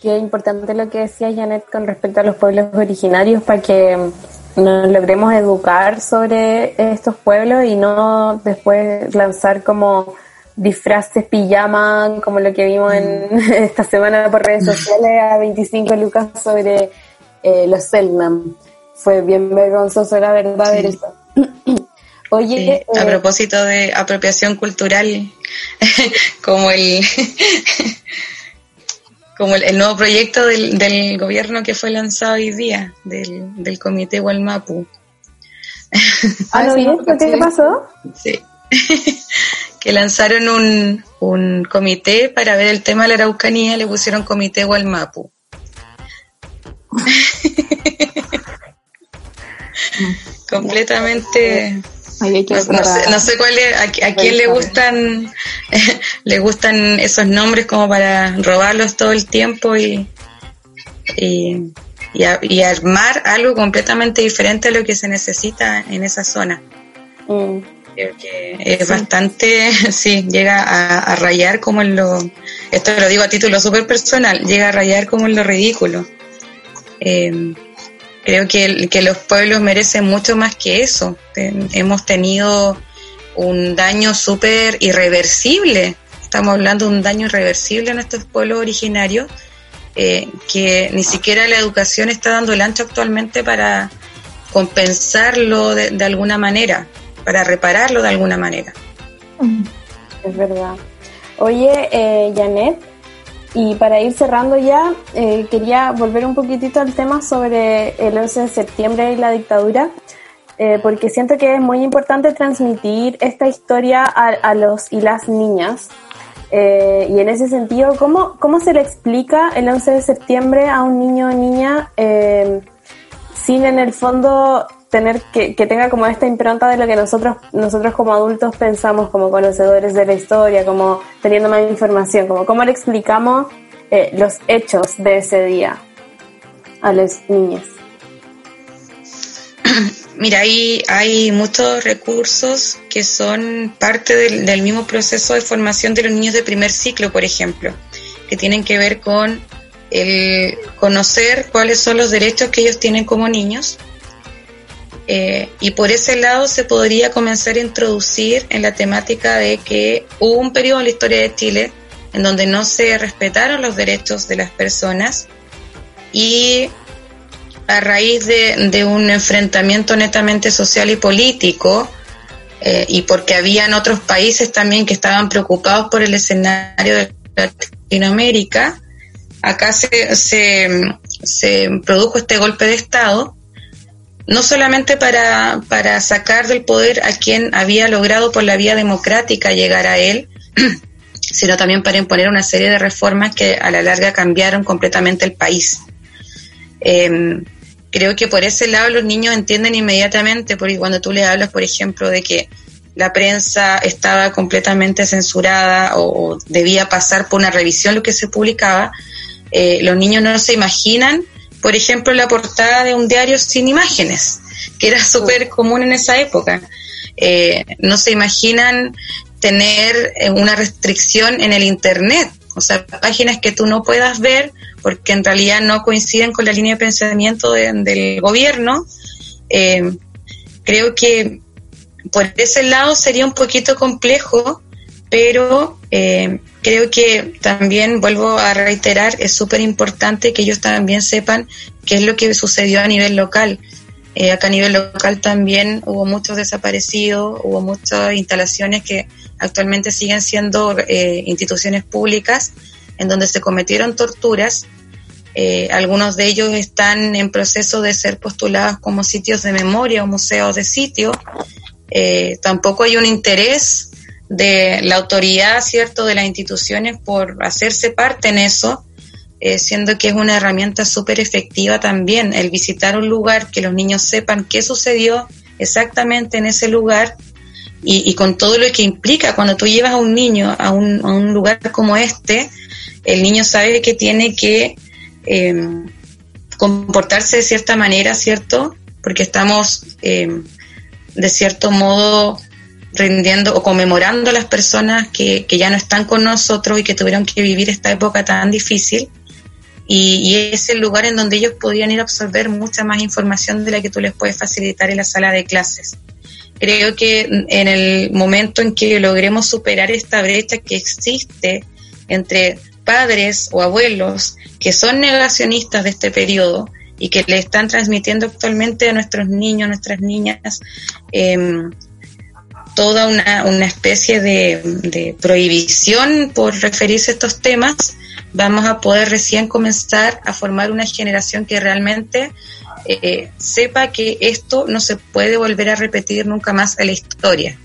Qué importante lo que decía Janet con respecto a los pueblos originarios para que nos logremos educar sobre estos pueblos y no después lanzar como disfraces pijama como lo que vimos en mm. <laughs> esta semana por redes sociales a 25 lucas sobre eh, los Selnam. Fue bien vergonzoso, la verdad, ver eso. <clears throat> Oye, a eh, propósito de apropiación cultural, <laughs> como el como el, nuevo proyecto del, del, gobierno que fue lanzado hoy día, del, del Comité Walmapu. ¿Ah, no viste? ¿Qué pasó? Sí. <laughs> que lanzaron un, un comité para ver el tema de la Araucanía, le pusieron Comité Walmapu. <laughs> <laughs> Completamente no, sé, cuál a, quién le gustan <laughs> le gustan esos nombres como para robarlos todo el tiempo y, y, armar algo completamente diferente a lo que se necesita en esa zona. Mm. Creo que es bastante, <laughs> sí, llega a, rayar como en lo, esto lo digo a título súper personal, llega a rayar como en lo ridículo. Eh, Creo que, que los pueblos merecen mucho más que eso. hemos tenido un daño súper irreversible. Estamos hablando de un daño irreversible en estos pueblos originarios, eh, que ni siquiera la educación está dando el ancho actualmente para compensarlo de, alguna manera, para repararlo de alguna manera. Es verdad. Oye, eh, Janet, y para ir cerrando ya, eh, quería volver un poquitito al tema sobre el 11 de septiembre y la dictadura, eh, porque siento que es muy importante transmitir esta historia a, los y las niñas. Eh, y en ese sentido, ¿cómo, ¿cómo se le explica el 11 de septiembre a un niño o niña sin en el fondo tener que, que tenga como esta impronta de lo que nosotros, nosotros como adultos pensamos como conocedores de la historia, como teniendo más información, como cómo le explicamos eh, los hechos de ese día a los niños. <clears throat> Mira, hay, hay muchos recursos que son parte del, del, mismo proceso de formación de los niños de primer ciclo, por ejemplo, que tienen que ver con el conocer cuáles son los derechos que ellos tienen como niños. Eh, y por ese lado se podría comenzar a introducir en la temática de que hubo un periodo en la historia de Chile en donde no se respetaron los derechos de las personas y a raíz de, un enfrentamiento netamente social y político, eh, y porque habían otros países también que estaban preocupados por el escenario de Latinoamérica, acá se, se, produjo este golpe de Estado, no solamente para, para sacar del poder a quien había logrado por la vía democrática llegar a él, <clears throat> sino también para imponer una serie de reformas que a la larga cambiaron completamente el país. Eh, creo que por ese lado los niños entienden inmediatamente, porque cuando tú le hablas, por ejemplo, de que la prensa estaba completamente censurada o, debía pasar por una revisión lo que se publicaba, eh, los niños no se imaginan, por ejemplo, la portada de un diario sin imágenes, que era súper común en esa época. Eh, no se imaginan tener eh, una restricción en el Internet, o sea, páginas que tú no puedas ver porque en realidad no coinciden con la línea de pensamiento del gobierno. Eh, creo que por ese lado sería un poquito complejo, pero eh, creo que también, vuelvo a reiterar, es súper importante que ellos también sepan qué es lo que sucedió a nivel local. Eh, acá a nivel local también hubo muchos desaparecidos, hubo muchas instalaciones que actualmente siguen siendo instituciones públicas en donde se cometieron torturas. Eh, algunos de ellos están en proceso de ser postulados como sitios de memoria o museos de sitio. Eh, tampoco hay un interés de la autoridad, ¿cierto?, de las instituciones por hacerse parte en eso, eh, siendo que es una herramienta súper efectiva también el visitar un lugar, que los niños sepan qué sucedió exactamente en ese lugar y, con todo lo que implica cuando tú llevas a un niño a un, a un lugar como este, el niño sabe que tiene que em, comportarse de cierta manera, ¿cierto? Porque estamos, em, de cierto modo, rindiendo o conmemorando a las personas que, ya no están con nosotros y que tuvieron que vivir esta época tan difícil. Y, y, es el lugar en donde ellos podían ir a absorber mucha más información de la que tú les puedes facilitar en la sala de clases. Creo que en el momento en que logremos superar esta brecha que existe entre padres o abuelos que son negacionistas de este periodo y que le están transmitiendo actualmente a nuestros niños, nuestras niñas, em, toda una, una especie de, prohibición por referirse a estos temas, vamos a poder recién comenzar a formar una generación que realmente eh, sepa que esto no se puede volver a repetir nunca más en la historia.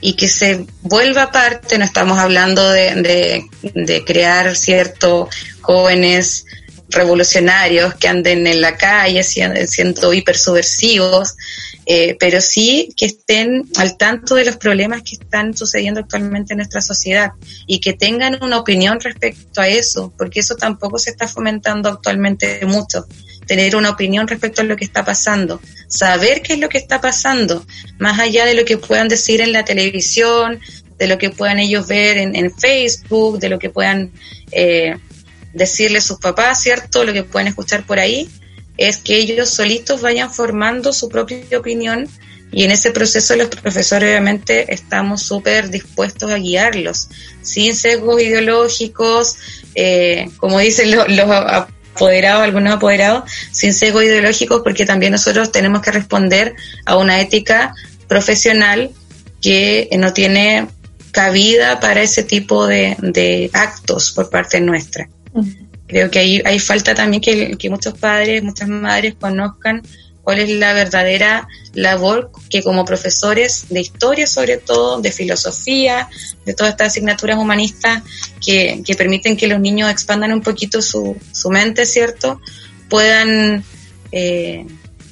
Y que se vuelva parte, no estamos hablando de, de, crear ciertos jóvenes revolucionarios que anden en la calle siendo, hiper subversivos, eh, pero sí que estén al tanto de los problemas que están sucediendo actualmente en nuestra sociedad y que tengan una opinión respecto a eso, porque eso tampoco se está fomentando actualmente mucho tener una opinión respecto a lo que está pasando, saber qué es lo que está pasando, más allá de lo que puedan decir en la televisión, de lo que puedan ellos ver en, Facebook, de lo que puedan eh, decirle sus papás, ¿cierto? Lo que pueden escuchar por ahí, es que ellos solitos vayan formando su propia opinión y en ese proceso los profesores obviamente estamos súper dispuestos a guiarlos, sin sesgos ideológicos, eh, como dicen los, los apoderados, algunos apoderados, sin sesgo ideológicos, porque también nosotros tenemos que responder a una ética profesional que no tiene cabida para ese tipo de, actos por parte nuestra. Creo que ahí hay falta también que, que muchos padres, muchas madres conozcan cuál es la verdadera labor que como profesores de historia, sobre todo, de filosofía, de todas estas asignaturas humanistas que, permiten que los niños expandan un poquito su, su mente, ¿cierto? Puedan, eh,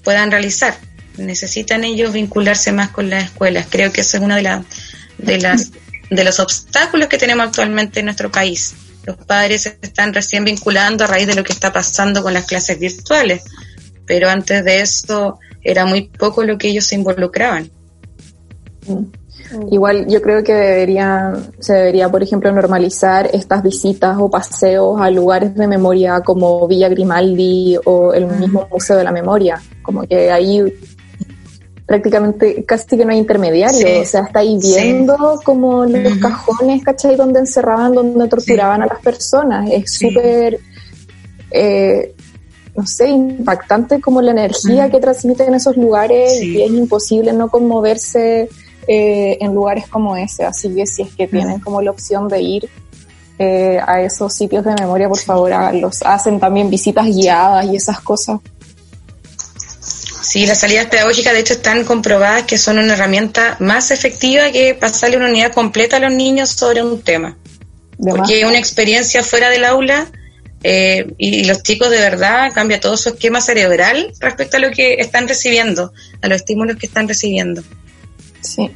puedan realizar. Necesitan ellos vincularse más con las escuelas. Creo que eso es uno de, la, de, las, de los obstáculos que tenemos actualmente en nuestro país. Los padres se están recién vinculando a raíz de lo que está pasando con las clases virtuales pero antes de eso era muy poco lo que ellos se involucraban. Mm. Igual yo creo que debería, se debería, por ejemplo, normalizar estas visitas o paseos a lugares de memoria como Villa Grimaldi o el mismo Museo de la Memoria. Como que ahí prácticamente casi que no hay intermediario, o sea, está ahí viendo como los cajones, ¿cachai? Donde encerraban, donde torturaban a las personas. Es súper, eh, no sé, impactante como la energía que transmiten esos lugares y es imposible no conmoverse eh, en lugares como ese. Así que si es que tienen como la opción de ir eh, a esos sitios de memoria, por favor, háganlos. Hacen también visitas guiadas y esas cosas. Sí, las salidas pedagógicas de hecho están comprobadas que son una herramienta más efectiva que pasarle una unidad completa a los niños sobre un tema. Porque una experiencia fuera del aula eh, y los chicos de verdad cambia todo su esquema cerebral respecto a lo que están recibiendo, a los estímulos que están recibiendo. Sí.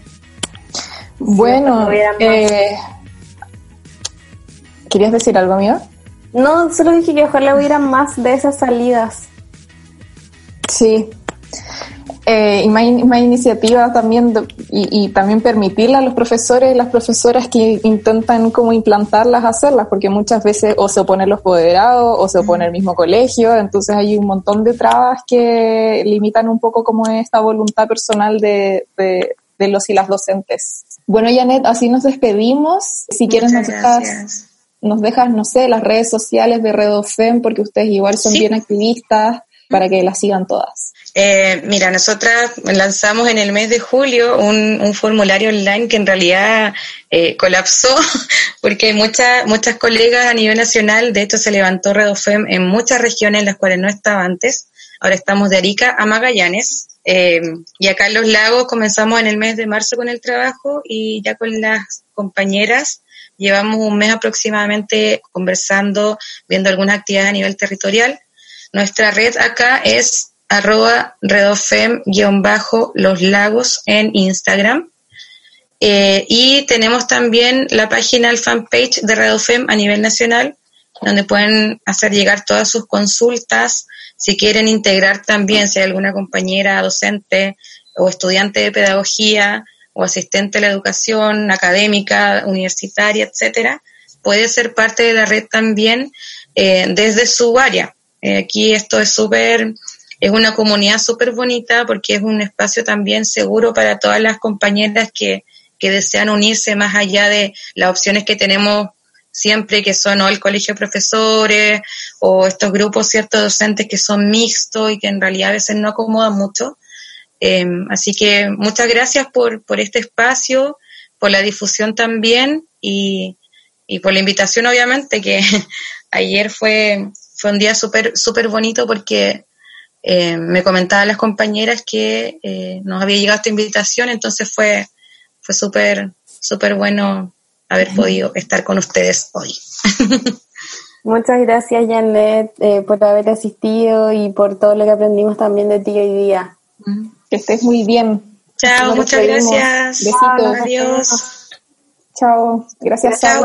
Bueno, eh, ¿querías decir algo, mío? No, solo dije que ojalá hubiera más de esas salidas. Sí, eh, y más, iniciativas también y, también permitirle a los profesores y las profesoras que intentan como implantarlas, hacerlas, porque muchas veces o se oponen los poderados o se opone el mismo colegio, entonces hay un montón de trabas que limitan un poco como esta voluntad personal de, de, los y las docentes. Bueno, Janet, así nos despedimos. Si quieres nos dejas, nos dejas, no sé, las redes sociales de Redofem, porque ustedes igual son bien activistas, para que las sigan todas. Eh, mira, nosotras lanzamos en el mes de julio un, formulario online que en realidad eh, colapsó <laughs> porque muchas muchas colegas a nivel nacional, de hecho se levantó Redofem en muchas regiones en las cuales no estaba antes. Ahora estamos de Arica a Magallanes eh, y acá en Los Lagos comenzamos en el mes de marzo con el trabajo y ya con las compañeras llevamos un mes aproximadamente conversando, viendo algunas actividades a nivel territorial. Nuestra red acá es arroba redofem-los lagos en Instagram. Eh, y tenemos también la página, el fanpage de Redofem a nivel nacional, donde pueden hacer llegar todas sus consultas, si quieren integrar también, si hay alguna compañera docente o estudiante de pedagogía o asistente de la educación académica, universitaria, etcétera, puede ser parte de la red también eh, desde su área. Eh, aquí esto es súper es una comunidad súper bonita porque es un espacio también seguro para todas las compañeras que, que desean unirse más allá de las opciones que tenemos siempre que son o el colegio de profesores o estos grupos ciertos docentes que son mixtos y que en realidad a veces no acomodan mucho. Em, así que muchas gracias por, por este espacio, por la difusión también y, y por la invitación obviamente que <laughs> ayer fue, fue un día súper súper bonito porque eh, me comentaban las compañeras que eh, nos había llegado esta invitación, entonces fue, fue súper, súper bueno haber podido estar con ustedes hoy. <laughs> Muchas gracias, Janet, eh, por haber asistido y por todo lo que aprendimos también de ti hoy día. Que estés muy bien. Chao, muchas gracias. Besitos. Adiós. Chao. Gracias, Chao,